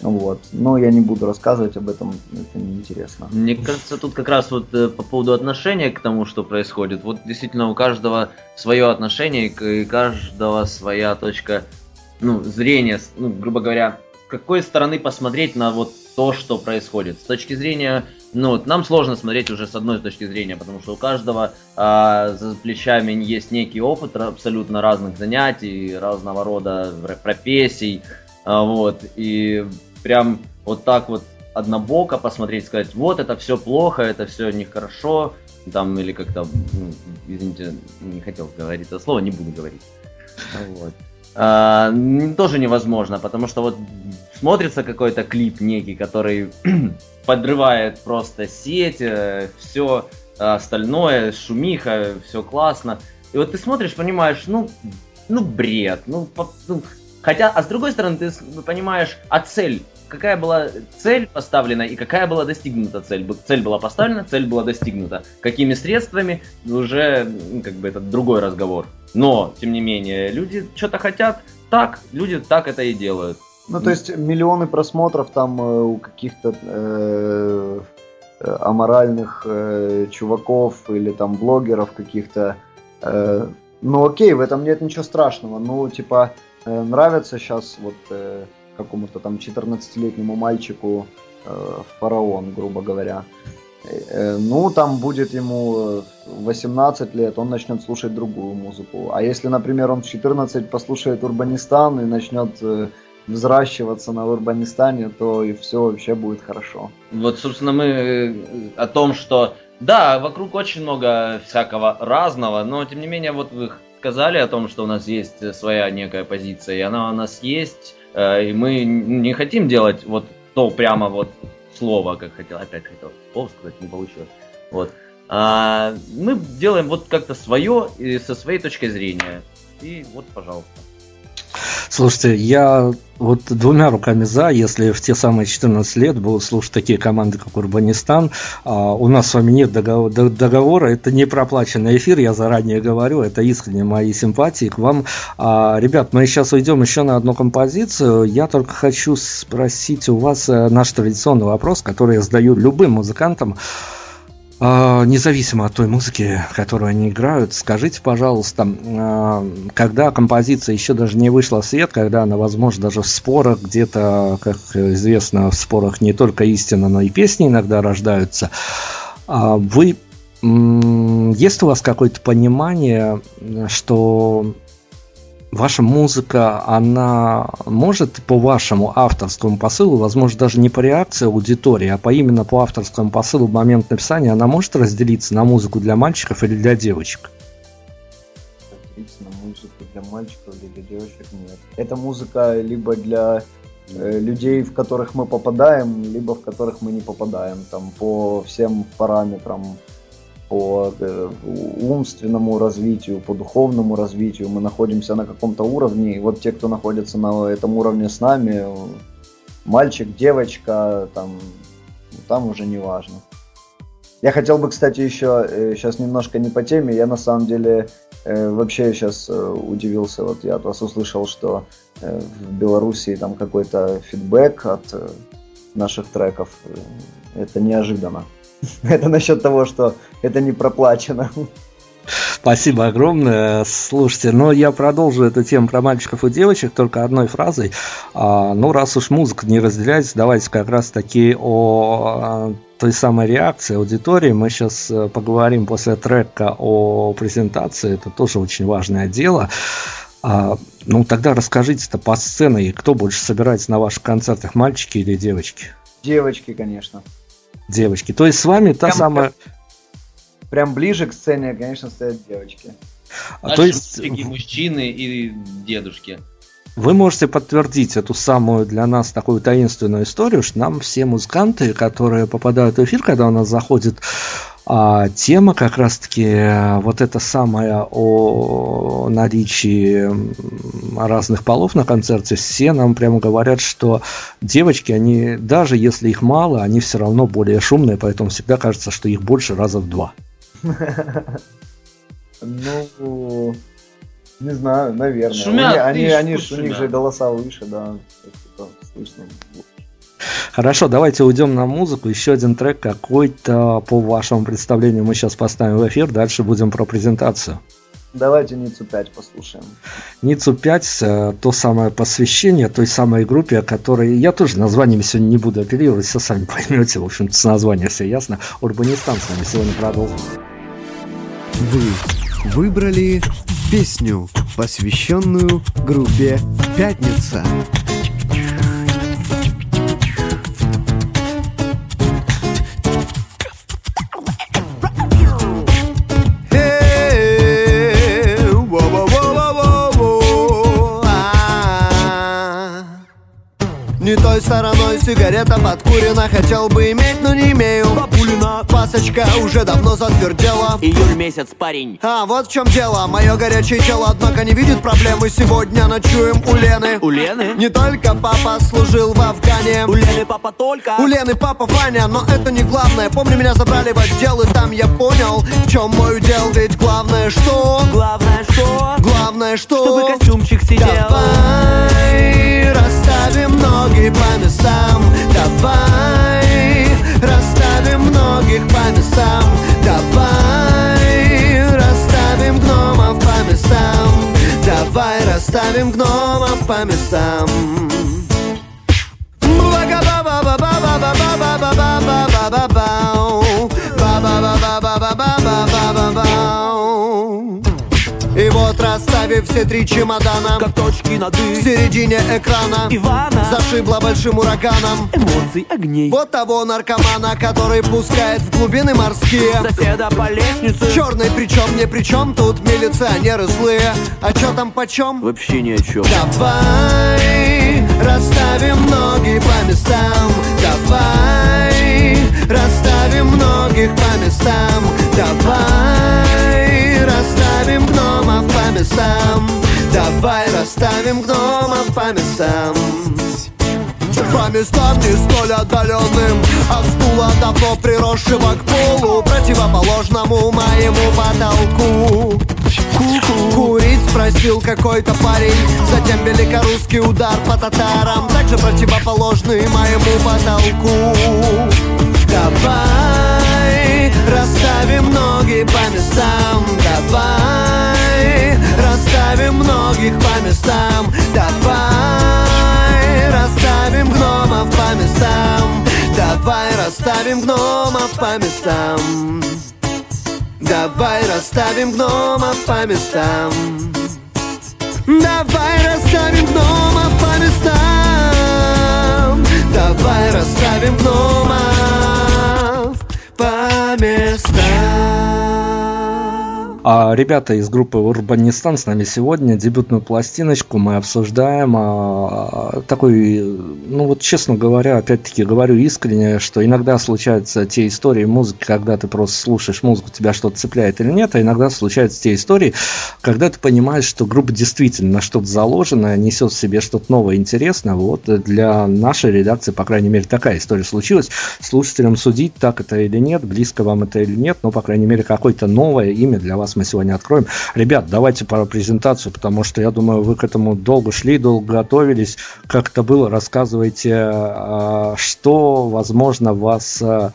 Вот. Но я не буду рассказывать об этом, это неинтересно. Мне кажется, тут как раз вот э, по поводу отношения к тому, что происходит. Вот действительно у каждого свое отношение, и каждого своя точка ну, зрения, ну, грубо говоря, с какой стороны посмотреть на вот то, что происходит. С точки зрения ну, нам сложно смотреть уже с одной точки зрения, потому что у каждого а, за плечами есть некий опыт абсолютно разных занятий, разного рода профессий, а, вот, и прям вот так вот однобоко посмотреть, сказать, вот это все плохо, это все нехорошо, там, или как-то, ну, извините, не хотел говорить это слово, не буду говорить. Вот. А, тоже невозможно, потому что вот смотрится какой-то клип некий, который [clears throat] подрывает просто сеть, э, все остальное, шумиха, все классно. И вот ты смотришь, понимаешь, ну, ну бред, ну, по, ну хотя, а с другой стороны, ты понимаешь, а цель какая была цель поставлена и какая была достигнута цель. Цель была поставлена, цель была достигнута. Какими средствами, уже м, как бы это другой разговор. Но, тем не менее, люди что-то хотят, так, люди так это и делают. Ну, то есть миллионы просмотров там э, у каких-то э, э, аморальных э, чуваков или там блогеров каких-то. э, ну, окей, в этом нет ничего страшного. Ну, типа, э, нравится сейчас вот э, какому-то там 14-летнему мальчику э, фараон, грубо говоря. Э, э, ну, там будет ему э, 18 лет, он начнет слушать другую музыку. А если, например, он в 14 послушает Урбанистан и начнет э, взращиваться на Урбанистане, то и все вообще будет хорошо. Вот, собственно, мы э, о том, что да, вокруг очень много всякого разного, но тем не менее, вот вы сказали о том, что у нас есть э, своя некая позиция, и она у нас есть, э, и мы не хотим делать вот то прямо вот слово, как хотел, опять хотел слово сказать, не получилось. Вот. А мы делаем вот как-то свое и со своей точки зрения. И вот, пожалуйста. Слушайте, я вот двумя руками за, если в те самые 14 лет будут слушать такие команды, как Урбанистан. А, у нас с вами нет договора, договора, это не проплаченный эфир, я заранее говорю, это искренне мои симпатии к вам. А, ребят, мы сейчас уйдем еще на одну композицию. Я только хочу спросить у вас э, наш традиционный вопрос, который я задаю любым музыкантам. А, Независимо от той музыки, которую они играют, скажите, пожалуйста, а, когда композиция еще даже не вышла в свет, когда она, возможно, даже в спорах где-то, как известно, в спорах не только истина, но и песни иногда рождаются, а вы есть у вас какое-то понимание, что ваша музыка, она может по вашему авторскому посылу, возможно, даже не по реакции аудитории, а по именно по авторскому посылу в момент написания, она может разделиться на музыку для мальчиков или для девочек? Разделиться на музыку для мальчиков или для девочек нет. Это музыка либо для э, людей, в которых мы попадаем, либо в которых мы не попадаем, там по всем параметрам, по э, умственному развитию, по духовному развитию мы находимся на каком-то уровне, и вот те, кто находится на этом уровне с нами, э, мальчик, девочка, там, там уже не важно. Я хотел бы, кстати, еще сейчас немножко не по теме. Я на самом деле э, вообще сейчас э, удивился. Вот я от вас услышал, что э, в Белоруссии там какой-то фидбэк от э, наших треков. Э, Это неожиданно. [laughs] Это насчет того, что это не проплачено. Спасибо огромное. Слушайте, но я продолжу эту тему про мальчиков и девочек только одной фразой. А, ну, раз уж музыка не разделяется, давайте как раз таки о а, той самой реакции аудитории. Мы сейчас э, поговорим после трека о презентации. Это тоже очень важное дело. А, ну, тогда расскажите-то по сцене, кто больше собирается на ваших концертах, мальчики или девочки? Девочки, конечно. Девочки. То есть с вами та Прям- самая... Прям ближе к сцене, конечно, стоят девочки. а, Наши То есть мужчины и дедушки. Вы можете подтвердить эту самую для нас такую таинственную историю, что нам все музыканты, которые попадают в эфир, когда у нас заходит а, тема как раз-таки э, вот это самое о наличии разных полов на концерте, все нам прямо говорят, что девочки, они даже если их мало, они все равно более шумные, поэтому всегда кажется, что их больше раза в два. [laughs] Ну, не знаю, наверное. Шумят, они, они, у них же голоса выше, да. слышно. Хорошо, давайте уйдем на музыку. Еще один трек какой-то по вашему представлению мы сейчас поставим в эфир. Дальше будем про презентацию. Давайте Ницу 5 послушаем. Ницу 5, э, то самое посвящение той самой группе, о которой я тоже названиями сегодня не буду оперировать, все сами поймете, в общем-то, с названия все ясно. Урбанистан с нами сегодня продолжим. Вы выбрали песню, посвященную группе «Пятница». Не той стороной сигарета подкурена Хотел бы иметь, но не имею Бабулина запасочка уже давно затвердела. Июль месяц, парень. А, вот в чем дело, мое горячее тело, однако не видит проблемы. Сегодня ночуем у Лены. У Лены? Не только папа служил в Афгане. У Лены папа только. У Лены папа Ваня, но это не главное. Помню, меня забрали в отдел, и там я понял В чем мой удел, ведь главное что? Главное что? Главное что? Чтобы костюмчик сидел. Давай расставим ноги по местам. Давай их по местам. Давай расставим гномов по местам. Давай расставим гномов по местам. Ba ba ba ba ba ba Расставив все три чемодана. Как точки над В середине экрана. Ивана. Зашибло большим ураганом. Эмоций, огней. Вот того наркомана, который пускает в глубины морские. Соседа по лестнице. Черный причем, не причем, тут милиционеры злые. А чё там почем? Вообще ни о чем Давай расставим ноги по местам. Давай расставим многих по местам. Давай местам Давай расставим гномов по местам по местам не столь отдаленным От стула давно приросшего к полу Противоположному моему потолку. Курить спросил какой-то парень Затем великорусский удар по татарам Также противоположный моему потолку Давай расставим ноги по местам. Давай расставим многих по местам. Давай расставим гномов по местам. Давай расставим гномов по местам. Давай расставим гномов по местам. Давай расставим гномов по местам. Давай расставим гномов по местам А, ребята из группы Урбанистан с нами сегодня. Дебютную пластиночку мы обсуждаем. А, такой, ну вот честно говоря, опять-таки говорю искренне, что иногда случаются те истории музыки, когда ты просто слушаешь музыку, тебя что-то цепляет или нет, а иногда случаются те истории, когда ты понимаешь, что группа действительно на что-то заложена, несет в себе что-то новое, интересное. Вот для нашей редакции, по крайней мере, такая история случилась. Слушателям судить, так это или нет, близко вам это или нет, но, по крайней мере, какое-то новое имя для вас мы сегодня откроем. Ребят, давайте про презентацию, потому что я думаю, вы к этому долго шли, долго готовились. Как это было, рассказывайте, а, что, возможно, вас, а,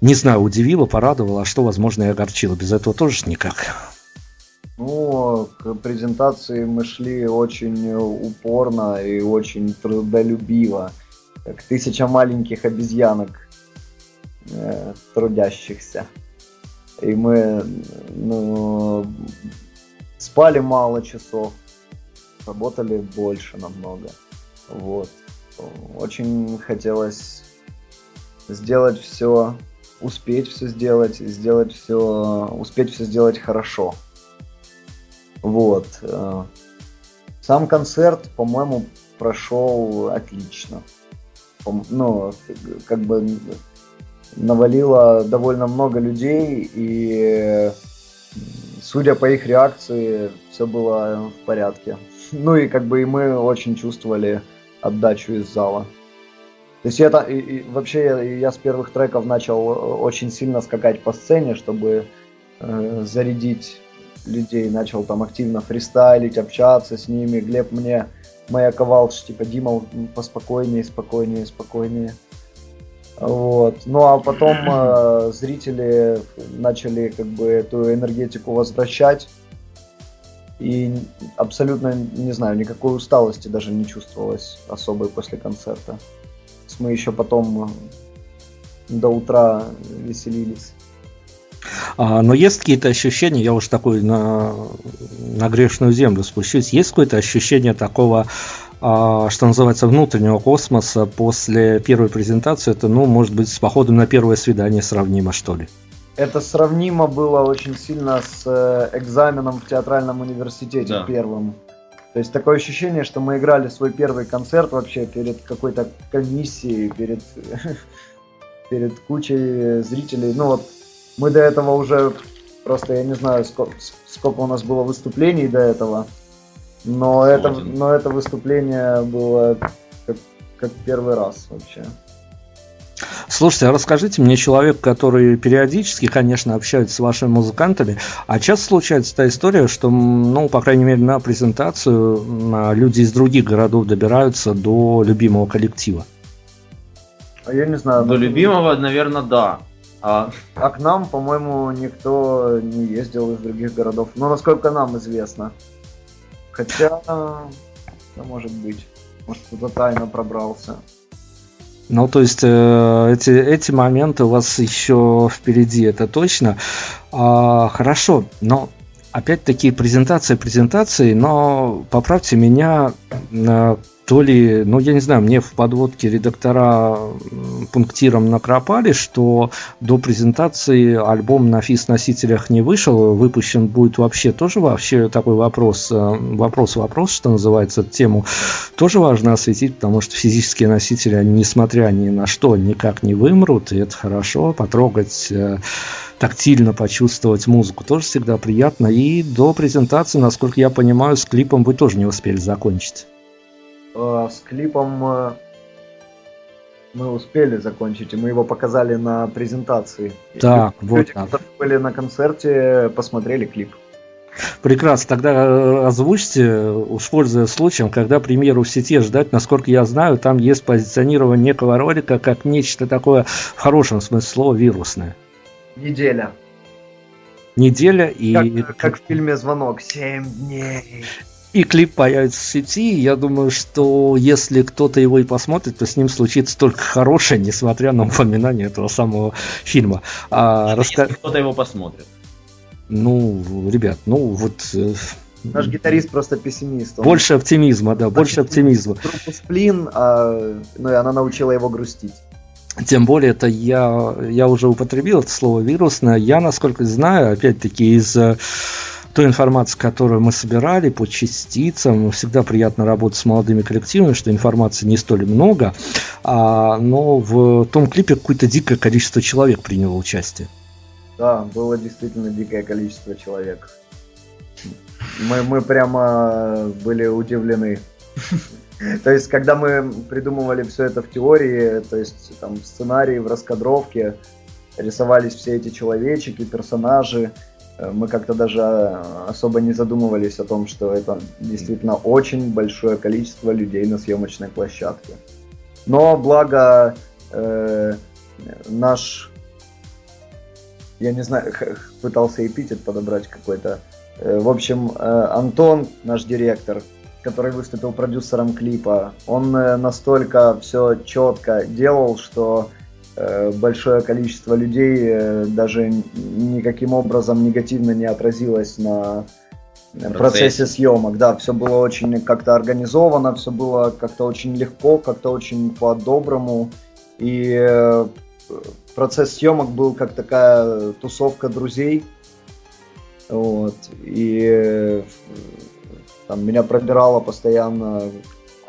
не знаю, удивило, порадовало, а что, возможно, и огорчило. Без этого тоже никак. Ну, к презентации мы шли очень упорно и очень трудолюбиво, как тысяча маленьких обезьянок, э, трудящихся. И мы ну, спали мало часов, работали больше намного. Вот. Очень хотелось сделать все, успеть все сделать, сделать все, успеть все сделать хорошо. Вот. Сам концерт, по-моему, прошел отлично. Ну, как бы навалило довольно много людей, и судя по их реакции, все было в порядке. Ну и как бы и мы очень чувствовали отдачу из зала. То есть это и, и вообще я, я с первых треков начал очень сильно скакать по сцене, чтобы э, зарядить людей, начал там активно фристайлить, общаться с ними. Глеб мне маяковал, что типа Дима поспокойнее, спокойнее, спокойнее. Вот. Ну а потом э, зрители начали как бы эту энергетику возвращать. И абсолютно, не знаю, никакой усталости даже не чувствовалось особой после концерта. Мы еще потом э, до утра веселились. А, но есть какие-то ощущения, я уж такой на, на грешную землю спущусь, есть какое-то ощущение такого, что называется, внутреннего космоса после первой презентации, это, ну, может быть, с походом на первое свидание сравнимо, что ли? Это сравнимо было очень сильно с э, экзаменом в театральном университете Да. первым. То есть такое ощущение, что мы играли свой первый концерт вообще перед какой-то комиссией, перед [laughs] перед кучей зрителей. Ну вот, мы до этого уже, просто я не знаю, сколько, сколько у нас было выступлений до этого, но это, но это выступление было как, как первый раз вообще. Слушайте, а расскажите мне, человек, который периодически, конечно, общается с вашими музыкантами, а часто случается та история, что, ну, по крайней мере, на презентацию а, люди из других городов добираются до любимого коллектива. А я не знаю, До ну, любимого, наверное, да. А, А к нам, по-моему, никто не ездил из других городов. Ну, насколько нам известно. Хотя, да, может быть. Может, кто-то тайно пробрался. Ну, то есть э, эти, эти моменты у вас еще впереди, это точно. А, хорошо, но опять-таки презентация презентации, но поправьте меня, э, то ли, ну, я не знаю, мне в подводке редактора пунктиром накропали, что до презентации альбом на физ-носителях не вышел, выпущен будет вообще тоже вообще такой вопрос, вопрос-вопрос, что называется, тему тоже важно осветить, потому что физические носители, они, несмотря ни на что, никак не вымрут, и это хорошо, потрогать, э, тактильно почувствовать музыку тоже всегда приятно. И до презентации, насколько я понимаю, с клипом вы тоже не успели закончить. Э, С клипом э, мы успели закончить, и мы его показали на презентации. И Так, люди, вот люди, были на концерте, посмотрели клип. Прекрасно. Тогда э, озвучьте, уж пользуясь случаем, когда премьеру в сети ждать, насколько я знаю, там есть позиционирование некого ролика как нечто такое, в хорошем смысле слова, вирусное. Неделя. Неделя и... Как, как в фильме «Звонок». Семь дней. И клип появится в сети. Я думаю, что если кто-то его и посмотрит, то с ним случится только хорошее, несмотря на упоминание этого самого фильма. А, раска- если кто-то его посмотрит. Ну, ребят, ну вот э, Наш гитарист просто пессимист. Он больше оптимизма, да, больше оптимизма. группу Сплин, а, ну и она научила его грустить. Тем более, это я, я уже употребил это слово вирусное. Я, насколько знаю, опять-таки, из э, той информации, которую мы собирали по частицам, всегда приятно работать с молодыми коллективами, что информации не столь много, а, но в том клипе какое-то дикое количество человек приняло участие. Да, было действительно дикое количество человек. Мы, мы прямо были удивлены. То есть, когда мы придумывали все это в теории, то есть там в сценарии, в раскадровке, рисовались все эти человечки, персонажи, мы как-то даже э, особо не задумывались о том, что это действительно очень большое количество людей на съемочной площадке. Но благо э, наш я не знаю, пытался эпитет подобрать какой-то. Э, В общем, э, Антон, наш директор, который выступил продюсером клипа, он э, настолько все четко делал, что большое количество людей э, даже никаким образом негативно не отразилось на э, Процессе. процессе съемок. Да, все было очень как-то организовано, все было как-то очень легко, как-то очень по-доброму. И э, процесс съемок был как такая тусовка друзей. Вот. И э, там меня пробирало постоянно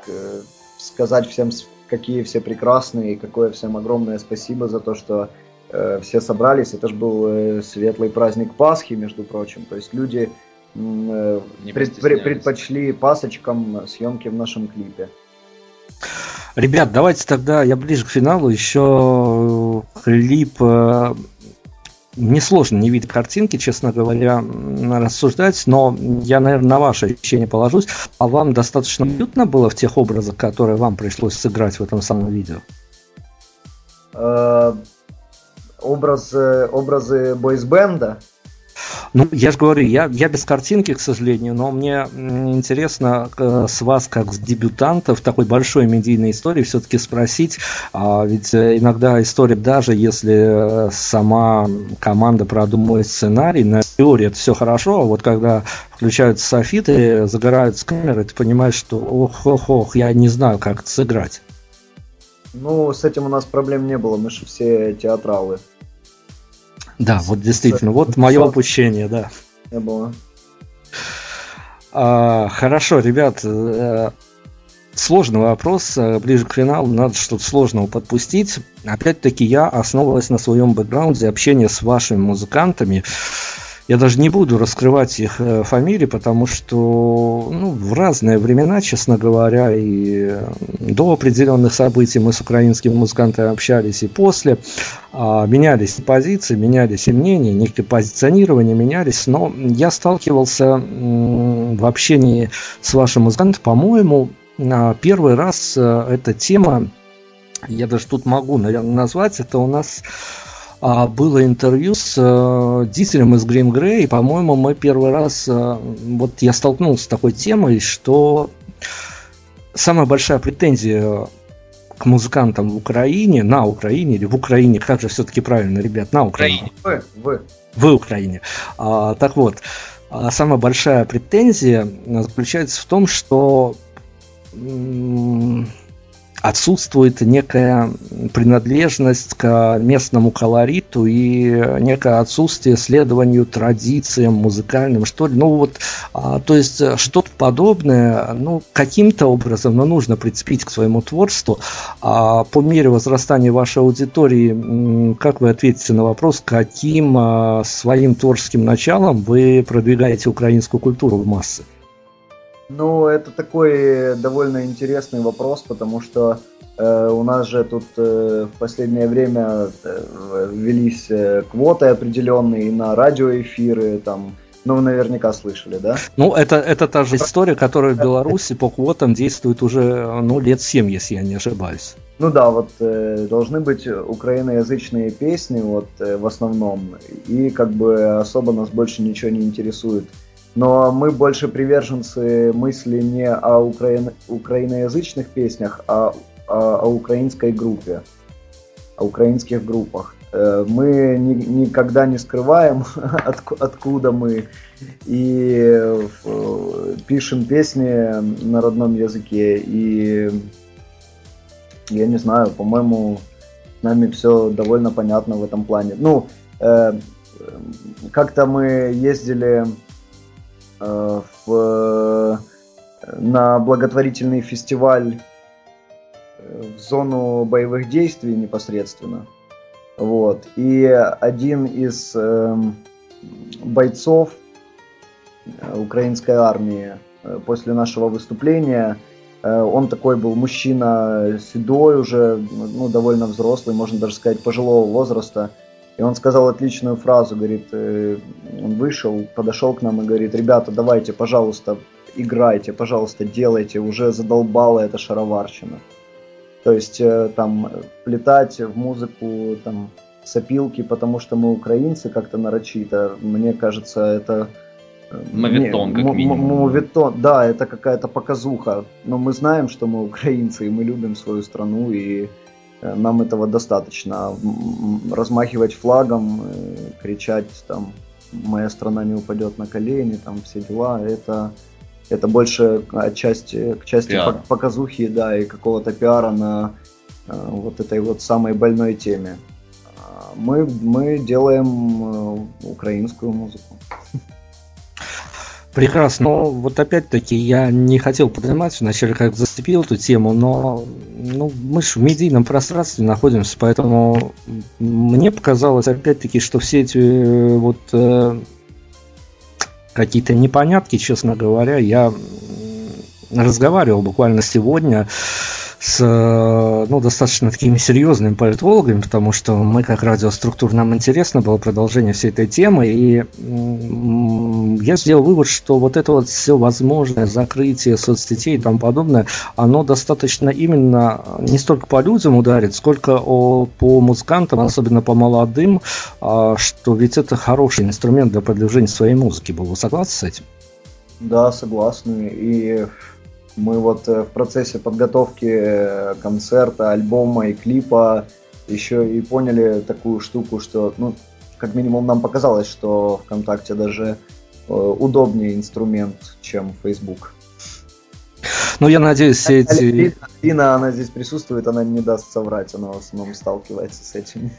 э, сказать всем, какие все прекрасные, и какое всем огромное спасибо за то, что э, все собрались. Это же был э, светлый праздник Пасхи, между прочим. То есть люди э, пред- предпочли пасочкам съемки в нашем клипе. Ребят, давайте тогда, я ближе к финалу, еще э, клип. Мне сложно не видеть картинки, честно говоря, рассуждать, но я, наверное, на ваше ощущение положусь. А вам достаточно уютно было в тех образах, которые вам пришлось сыграть в этом самом видео? Э, образ, э, образы бойсбенда Ну, я же говорю, я, я без картинки, к сожалению, но мне интересно э, с вас, как с дебютанта в такой большой медийной истории, все-таки спросить, а, ведь э, иногда история, даже если э, сама команда продумывает сценарий, на теории это все хорошо, а вот когда включаются софиты, загораются камеры, ты понимаешь, что ох-ох-ох, я не знаю, как это сыграть. Ну, с этим у нас проблем не было, мы же все театралы. Да, вот действительно, вот мое упущение, да. Не было. А, хорошо, ребят, э, сложный вопрос. Э, ближе к финалу надо что-то сложного подпустить. Опять-таки я основываясь на своем бэкграунде общения с вашими музыкантами. Я даже не буду раскрывать их э, фамилии, потому что ну, в разные времена, честно говоря, и до определенных событий мы с украинскими музыкантами общались, и после. А, менялись позиции, менялись и мнения, некие позиционирования менялись, но я сталкивался в общении с вашим музыкантом, по-моему, первый раз э, эта тема, я даже тут могу, наверное, назвать, это у нас было интервью с э, Дителем из Green Grey, и, по-моему, мы первый раз, э, вот я столкнулся с такой темой, что самая большая претензия к музыкантам в Украине, на Украине или в Украине, как же все-таки правильно, ребят, на Украине. Вы, вы. В Украине. А, так вот, а самая большая претензия заключается в том, что отсутствует некая принадлежность к местному колориту и некое отсутствие следованию традициям музыкальным, что ли. Ну вот, а, то есть э, что-то подобное, ну, каким-то образом, но нужно прицепить к своему творчеству. А по мере возрастания вашей аудитории, как вы ответите на вопрос, каким а, своим творческим началом вы продвигаете украинскую культуру в массы? Ну, это такой довольно интересный вопрос, потому что э, у нас же тут э, в последнее время э, ввелись э, квоты определенные на радиоэфиры, там, ну, вы наверняка слышали, да? Ну, это, это та же история, которая в Беларуси по квотам действует уже, ну, лет 7, если я не ошибаюсь. Ну да, вот э, должны быть украиноязычные песни, вот э, в основном, и как бы особо нас больше ничего не интересует но мы больше приверженцы мысли не о украин... украиноязычных песнях, а о, о украинской группе, о украинских группах. Э, мы ни, никогда не скрываем, [laughs] от, откуда мы, и э, пишем песни на родном языке. И я не знаю, по-моему, нами все довольно понятно в этом плане. Ну, э, как-то мы ездили в, на благотворительный фестиваль э, в зону боевых действий непосредственно. Вот. И один из э, бойцов э, украинской армии после нашего выступления, э, он такой был мужчина седой уже, ну, довольно взрослый, можно даже сказать, пожилого возраста. И он сказал отличную фразу, говорит, э, он вышел, подошел к нам и говорит, ребята, давайте, пожалуйста, играйте, пожалуйста, делайте, уже задолбала эта шароварщина. То есть э, там плетать в музыку там сопилки, потому что мы украинцы как-то нарочито, мне кажется, это... Э, Моветон, как минимум. Моветон, да, это какая-то показуха. Но мы знаем, что мы украинцы, и мы любим свою страну, и нам этого достаточно. Размахивать флагом, э, кричать там «моя страна не упадет на колени», там все дела, это, это больше отчасти, к части Пиар. показухи, да, и какого-то пиара на э, вот этой вот самой больной теме. А мы, мы делаем украинскую музыку. Прекрасно. Но вот опять-таки я не хотел поднимать вначале, как зацепил эту тему, но ну, мы же в медийном пространстве находимся, поэтому мне показалось опять-таки, что все эти э, вот э, какие-то непонятки, честно говоря, я разговаривал буквально сегодня с ну, достаточно такими серьезными политологами, потому что мы как радиоструктур, нам интересно было продолжение всей этой темы, и я сделал вывод, что вот это вот все возможное закрытие соцсетей и тому подобное, оно достаточно именно не столько по людям ударит, сколько о, по музыкантам, особенно по молодым, а, что ведь это хороший инструмент для продвижения своей музыки был. Вы согласны с этим? Да, согласны. И мы вот э, в процессе подготовки э, концерта, альбома и клипа еще и поняли такую штуку, что, ну, как минимум нам показалось, что ВКонтакте даже э, удобнее инструмент, чем Facebook. Ну, я надеюсь, все эти... Лина, она здесь присутствует, она не даст соврать, она в основном сталкивается с этим.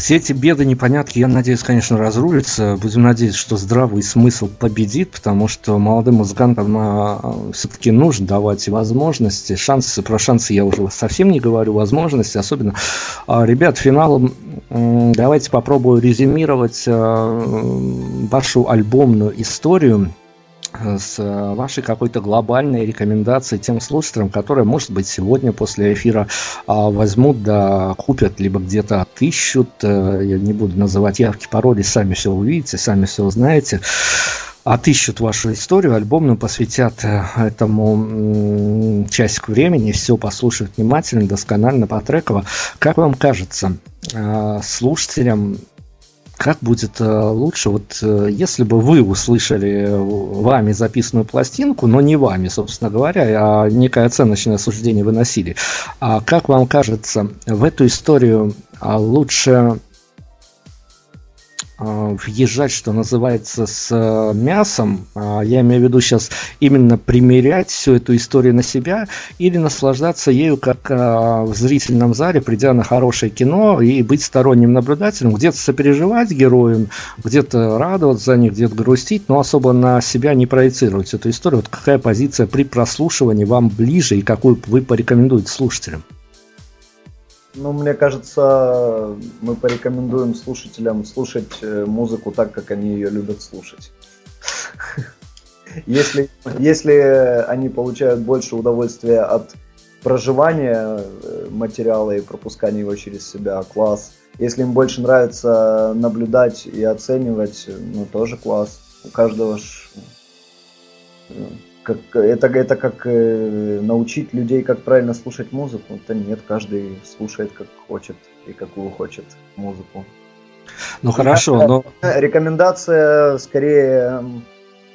Все эти беды, непонятки, я надеюсь, конечно, разрулятся. Будем надеяться, что здравый смысл победит, потому что молодым музыкантам а, все-таки нужно давать возможности. Шансы, про шансы я уже совсем не говорю, возможности, особенно. А, ребят, финалом давайте попробую резюмировать а, вашу альбомную историю с э, вашей какой-то глобальной рекомендацией тем слушателям, которые, может быть, сегодня после эфира а, возьмут, да купят, либо где-то отыщут. Э, я не буду называть явки, пароли, сами все увидите, сами все узнаете отыщут вашу историю альбомную, посвятят э, этому часик времени, все послушают внимательно, досконально, потреково. Как вам кажется, слушателям как будет э, лучше, вот э, если бы вы услышали вами записанную пластинку, но не вами, собственно говоря, а некое оценочное суждение выносили, а как вам кажется, в эту историю а, лучше въезжать, что называется, с э, мясом, а, я имею в виду сейчас именно примерять всю эту историю на себя или наслаждаться ею как а, в зрительном зале, придя на хорошее кино и быть сторонним наблюдателем, где-то сопереживать героям, где-то радоваться за них, где-то грустить, но особо на себя не проецировать эту историю. Вот какая позиция при прослушивании вам ближе и какую вы порекомендуете слушателям? Ну, мне кажется, мы порекомендуем слушателям слушать э, музыку так, как они ее любят слушать. [laughs] Если, если они получают больше удовольствия от проживания э, материала и пропускания его через себя, класс. Если им больше нравится наблюдать и оценивать, ну тоже класс. У каждого ж э, как, это, это как э, научить людей, как правильно слушать музыку. Это нет, каждый слушает как хочет и какую хочет музыку. Ну хорошо, но... Рекомендация скорее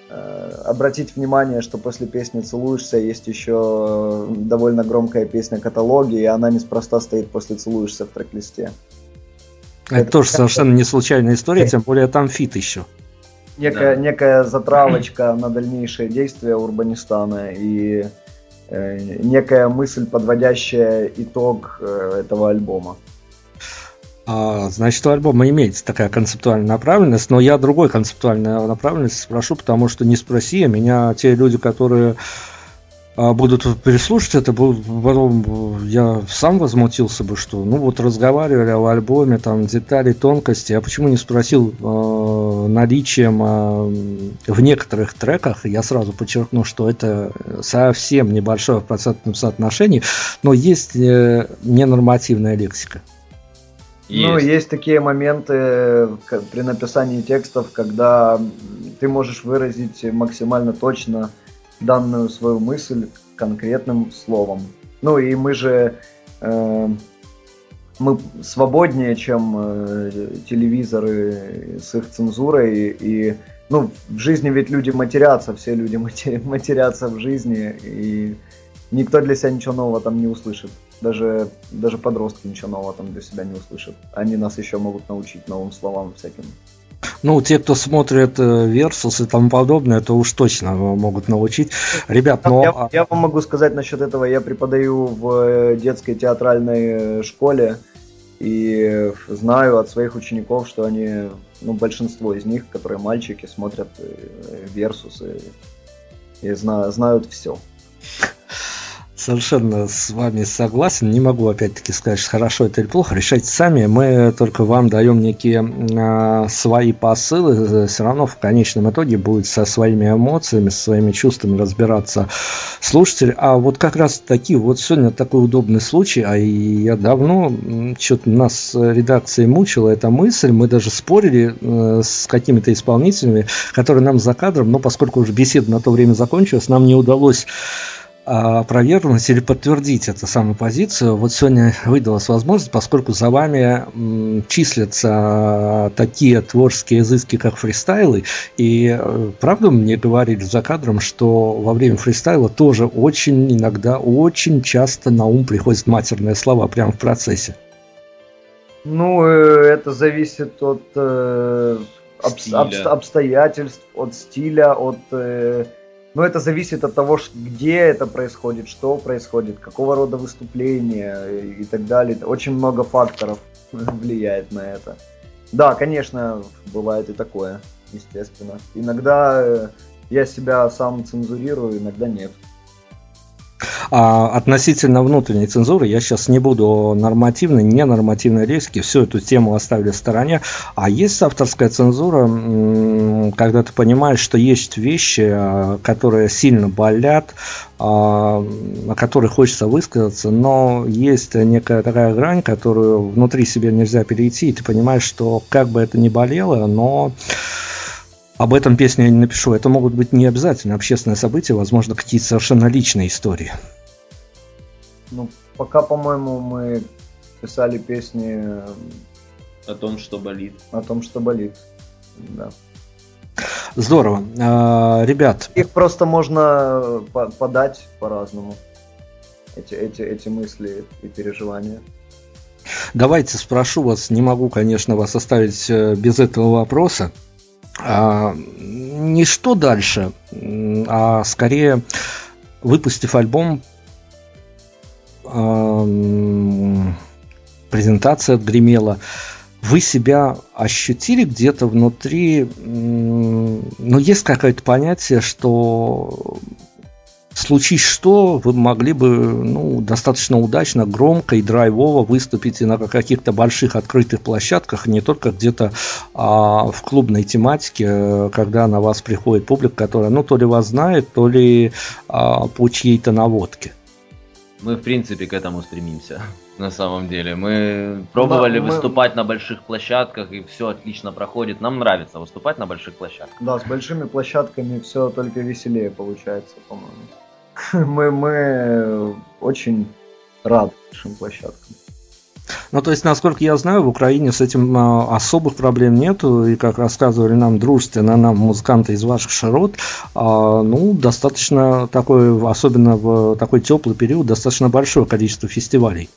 э, обратить внимание, что после песни «Целуешься» есть еще довольно громкая песня «Каталоги», и она неспроста стоит после «Целуешься» в трек-листе. Это, это тоже совершенно не случайная история, тем более там фит еще некая, да. некая затравочка на дальнейшее действие Урбанистана и э, некая мысль, подводящая итог э, этого альбома. А, значит, у альбома имеется такая концептуальная направленность, но я другой концептуальной направленности спрошу, потому что не спроси, а меня те люди, которые будут переслушать это, потом я сам возмутился бы, что ну вот разговаривали о альбоме, там детали, тонкости, а почему не спросил э, наличием э, в некоторых треках, я сразу подчеркну, что это совсем небольшое в процентном соотношении, но есть э, ненормативная лексика. Есть. Ну, есть такие моменты при написании текстов, когда ты можешь выразить максимально точно данную свою мысль конкретным словом. Ну и мы же э, мы свободнее, чем э, телевизоры с их цензурой и ну в жизни ведь люди матерятся, все люди [laughs] матерятся в жизни и никто для себя ничего нового там не услышит. Даже, даже подростки ничего нового там для себя не услышат. Они нас еще могут научить новым словам всяким. Ну, те, кто смотрит Versus э, и тому подобное, то уж точно могут научить. Ребят, но... Я, а я вам могу сказать насчет этого. Я преподаю в э, детской театральной э, школе и знаю от своих учеников, что они, ну, большинство из них, которые мальчики, смотрят Versus и, и знают все. Совершенно с вами согласен. Не могу опять-таки сказать, что хорошо это или плохо. Решайте сами. Мы только вам даем некие э, свои посылы. Все равно в конечном итоге будет со своими эмоциями, со своими чувствами разбираться слушатель. А вот как раз таки, вот сегодня такой удобный случай, а я давно, что-то нас редакция мучила эта мысль. Мы даже спорили э, с какими-то исполнителями, которые нам за кадром, но поскольку уже беседа на то время закончилась, нам не удалось опровергнуть или подтвердить эту самую позицию. Вот сегодня выдалась возможность, поскольку за вами числятся такие творческие изыски, как фристайлы, и э, правда мне говорили за кадром, что во время фристайла тоже очень иногда, очень часто на ум приходят матерные слова прямо в процессе. Ну, э, это зависит от э, об, обстоятельств, от стиля, от э, но это зависит от того, где это происходит, что происходит, какого рода выступления и так далее. Очень много факторов. [laughs] влияет на это. Да, конечно, бывает и такое, естественно. Иногда э, я себя сам цензурирую, иногда нет. А относительно внутренней цензуры, я сейчас не буду нормативной, ненормативной риски, всю эту тему оставили в стороне. А есть авторская цензура, когда ты понимаешь, что есть вещи, а, которые сильно болят, а, о которых хочется высказаться, но есть некая такая грань, которую внутри себя нельзя перейти, и ты понимаешь, что как бы это ни болело, но об этом песне я не напишу. Это могут быть не обязательно общественные события, возможно, какие-то совершенно личные истории. Ну, пока, по-моему, мы писали песни э, О том, что болит. о том, что болит. Да. Здорово. А, Ребят, Их просто можно по- подать по-разному. Эти, эти, эти мысли и переживания. давайте спрошу вас, не могу, конечно, вас оставить э, без этого вопроса. А, не что дальше, а скорее выпустив альбом, презентация отгремела. Вы себя ощутили где-то внутри, м, ну, есть какое-то понятие, что случись что, вы могли бы ну, достаточно удачно, громко и драйвово выступить и на каких-то больших открытых площадках, не только где-то а, в клубной тематике, э, когда на вас приходит публика, которая ну то ли вас знает, то ли а, по чьей-то наводке. Мы, в принципе, к этому стремимся. [laughs] На самом деле. Мы пробовали мы- выступать на больших площадках, и все отлично проходит. Нам нравится выступать на больших площадках. Да, с большими площадками все только веселее получается, по-моему. [laughs] Мы, мы очень рады большим площадкам. Ну, то есть, насколько я знаю, в Украине с этим а, особых проблем нету, и как рассказывали нам дружественно нам музыканты из ваших широт, а, ну, достаточно такой, особенно в такой теплый период, достаточно большое количество фестивалей.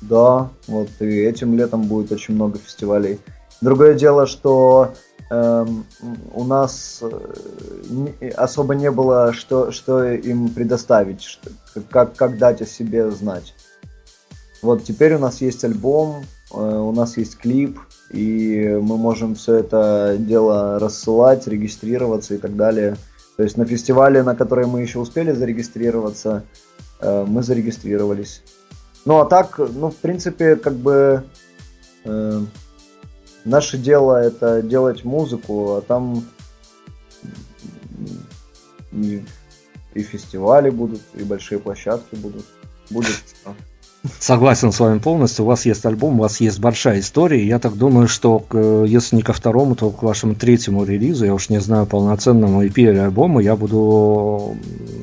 Да, вот и этим летом будет очень много фестивалей. Другое дело, что у нас э, особо не было, что, что им предоставить, что- как, как дать о себе знать. Вот теперь у нас есть альбом, э, у нас есть клип, и мы можем все это дело рассылать, регистрироваться и так далее. То есть на фестивале, на который мы еще успели зарегистрироваться, э, мы зарегистрировались. Ну а так, ну в принципе, как бы наше дело это делать музыку, а там и, и фестивали будут, и большие площадки будут. Будет. Согласен с вами полностью. У вас есть альбом, у вас есть большая история. Я так думаю, что если не ко второму, то к вашему третьему релизу, я уж не знаю, полноценному EP или альбому, я буду,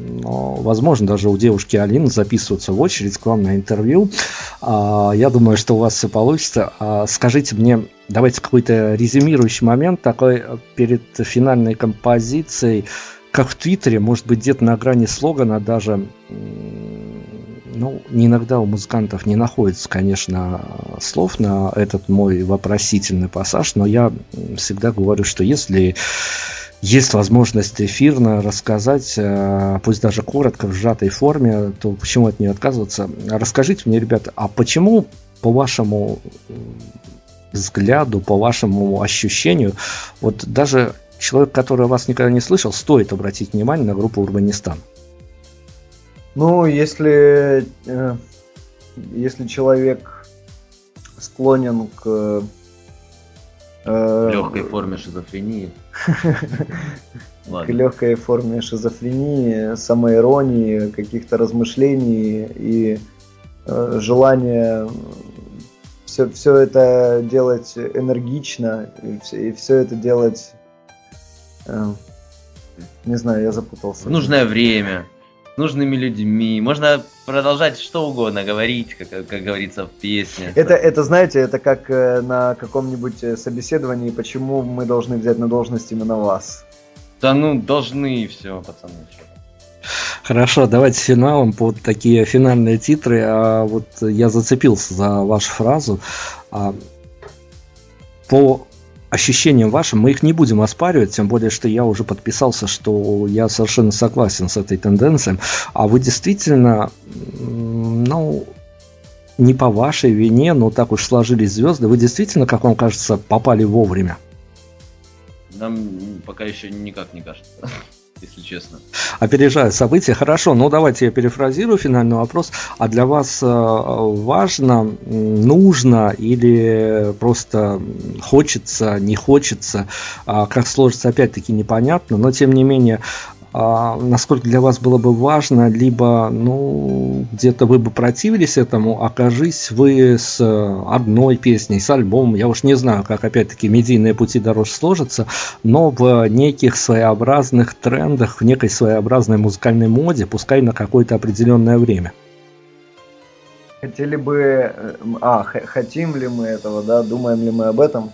ну, возможно, даже у девушки Алины записываться в очередь к вам на интервью. А, Я думаю, что у вас все получится. А, Скажите мне, давайте какой-то резюмирующий момент такой э, перед финальной композицией, как в Твиттере, может быть, где-то на грани слогана даже ну, иногда у музыкантов не находится, конечно, слов на этот мой вопросительный пассаж, но я всегда говорю, что если есть возможность эфирно рассказать, э, пусть даже коротко, в сжатой форме, то почему от нее отказываться? Расскажите мне, ребята, а почему, по вашему взгляду, по вашему ощущению, вот даже человек, который вас никогда не слышал, стоит обратить внимание на группу Урбанистан? Ну, если, э, если человек склонен к... э, В легкой форме шизофрении. [laughs] к легкой форме шизофрении, самоиронии, каких-то размышлений и э, желания все, все это делать энергично и все, это делать... э, не знаю, я запутался. Нужное время, с нужными людьми. Можно продолжать что угодно говорить, как, как говорится в песне. Это, это, знаете, это как э, на каком-нибудь э, собеседовании, почему мы должны взять на должность именно вас. Да ну, должны и все, пацаны. чё. Хорошо, давайте финалом под такие финальные титры. А вот я зацепился за вашу фразу. А, по ощущениям вашим, мы их не будем оспаривать, тем более, что я уже подписался, что я совершенно согласен с этой тенденцией. А вы действительно, ну, не по вашей вине, но так уж сложились звезды. Вы действительно, как вам кажется, попали вовремя? Нам пока еще никак не кажется, если честно. Опережая события. Хорошо, ну давайте я перефразирую финальный вопрос. А для вас э, важно, нужно или просто хочется, не хочется, а как сложится, опять-таки непонятно, но тем не менее а, насколько для вас было бы важно, либо, ну, где-то вы бы противились этому, окажись вы с одной песней, с альбомом, я уж не знаю, как опять-таки медийные пути дороже сложатся, но в неких своеобразных трендах, в некой своеобразной музыкальной моде, пускай на какое-то определенное время. Хотели бы... э, А, хотим ли мы этого, да? Думаем ли мы об этом?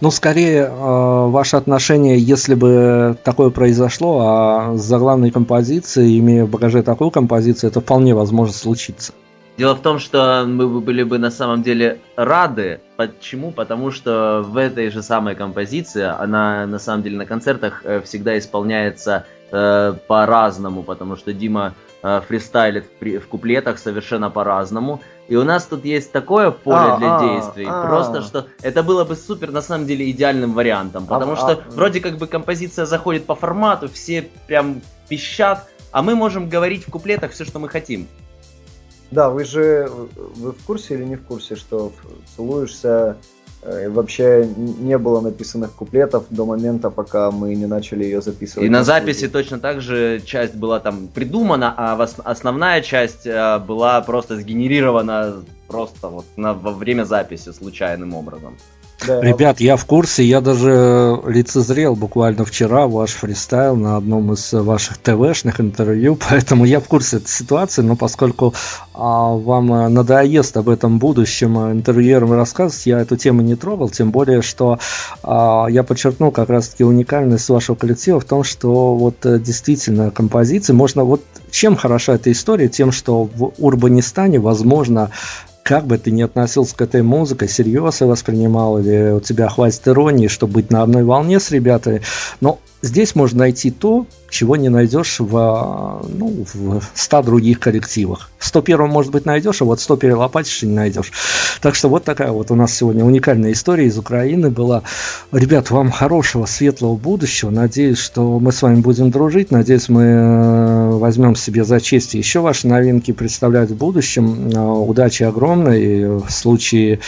Ну, скорее, э, ваше отношение, если бы такое произошло, а с заглавной композицией, имея в багаже такую композицию, это вполне возможно случиться. Дело в том, что мы бы были бы на самом деле рады. Почему? Потому что в этой же самой композиции, она на самом деле на концертах э, всегда исполняется э, по-разному, потому что Дима фристайлит в, куплетах совершенно по-разному. И у нас тут есть такое поле А, для а, действий, а. просто что это было бы супер на самом деле идеальным вариантом, потому А, что а. вроде как бы композиция заходит по формату, все прям пищат, а мы можем говорить в куплетах все, что мы хотим. Да, вы же... Вы в курсе или не в курсе, что целуешься... э, Вообще не было написанных куплетов до момента, пока мы не начали ее записывать. И на записи точно так же часть была там придумана, а основная часть э, была просто сгенерирована просто вот на, во время записи случайным образом. Да, Ребят, я в курсе, я даже лицезрел буквально вчера ваш фристайл на одном из ваших ТВшных интервью, [laughs] поэтому я в курсе этой ситуации, но поскольку а, вам э, надоест об этом будущем э, интервьюерам рассказывать, я эту тему не трогал, тем более, что а, я подчеркнул как раз-таки уникальность вашего коллектива в том, что вот э, действительно композиции можно, вот чем хороша эта история, тем, что в Урбанистане, возможно, как бы ты ни относился к этой музыке, серьезно воспринимал, или у тебя хватит иронии, чтобы быть на одной волне с ребятами, но здесь можно найти то, чего не найдешь в, а, ну, в 100 других коллективах. В 101 может быть найдешь, а вот 100 перелопатишь и не найдешь. Так что вот такая вот у нас сегодня уникальная история из Украины была. Ребят, вам хорошего, светлого будущего. Надеюсь, что мы с вами будем дружить. Надеюсь, мы э, возьмем себе за честь еще ваши новинки представлять в будущем. Э, Удачи огромной. В случае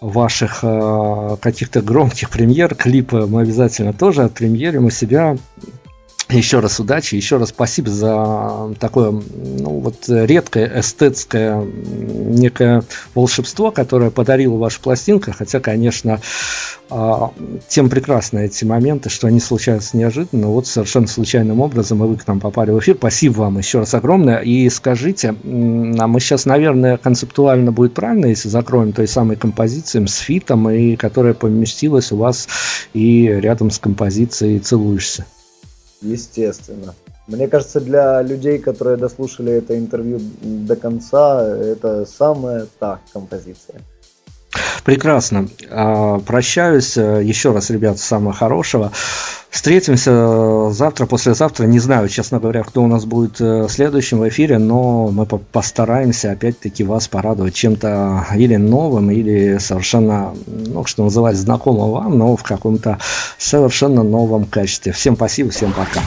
ваших э, каких-то громких премьер, клипы мы обязательно тоже отпремьерим у себя. Еще раз удачи, еще раз спасибо за такое ну, вот, редкое эстетское некое волшебство, которое подарила ваша пластинка, хотя, конечно, а, тем прекрасны эти моменты, что они случаются неожиданно, вот совершенно случайным образом, и вы к нам попали в эфир. Спасибо вам еще раз огромное. И скажите, а мы сейчас, наверное, концептуально будет правильно, если закроем той самой композицией с фитом, и которая поместилась у вас и рядом с композицией «Целуешься». Естественно. Мне кажется, для людей, которые дослушали это интервью до конца, это самая та композиция. Прекрасно. А, Прощаюсь. Еще раз, ребят, самого хорошего. Встретимся завтра, послезавтра. Не знаю, честно говоря, кто у нас будет э, следующим в эфире, но мы по- постараемся опять-таки вас порадовать чем-то или новым, или совершенно, ну, что называется, знакомым вам, но в каком-то совершенно новом качестве. Всем спасибо, всем пока.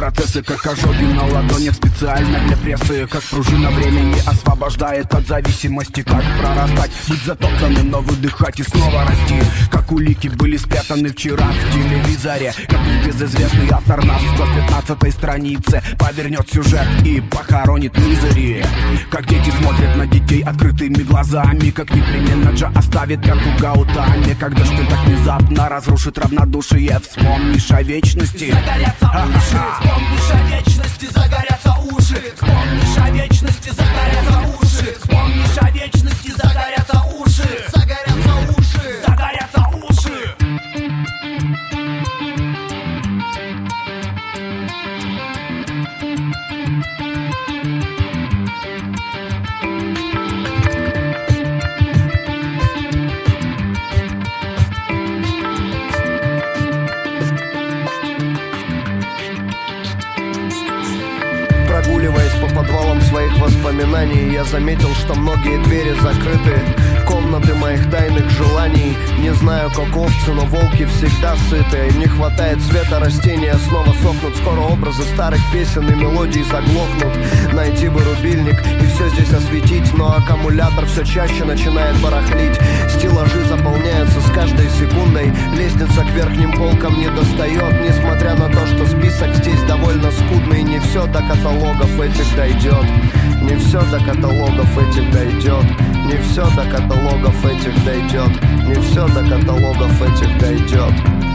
Процессы Как ожоги на ладонях специально для прессы. Как пружина времени освобождает от зависимости. Как прорастать, быть затоптанным, но выдыхать и снова расти Как улики были спрятаны вчера в телевизоре. Как безызвестный автор на 115 странице Повернет сюжет и похоронит мизери. Как дети смотрят на детей открытыми глазами Как непременно Джа оставит пятку Гаутами Когда что так внезапно разрушит равнодушие Вспомнишь о вечности. Загорятся уши, вспомнишь о вечности, загорятся уши. Вспомнишь о вечности, загорятся уши. Вспомнишь о вечности, загорятся уши воспоминаний. Я заметил, что многие двери закрыты Комнаты моих тайных желаний. Не знаю, как овцы, но волки всегда сыты Не хватает света, растения снова сохнут. Скоро образы старых песен и мелодий заглохнут. Найти бы рубильник и все здесь осветить. Но аккумулятор все чаще начинает барахлить. Стеллажи заполняются с каждой секундой. Лестница к верхним полкам не достает Несмотря на то, что список здесь довольно скудный Не все до каталогов этих дойдет Не все до каталогов этих дойдет Не все до каталогов этих дойдет Не все до каталогов этих дойдет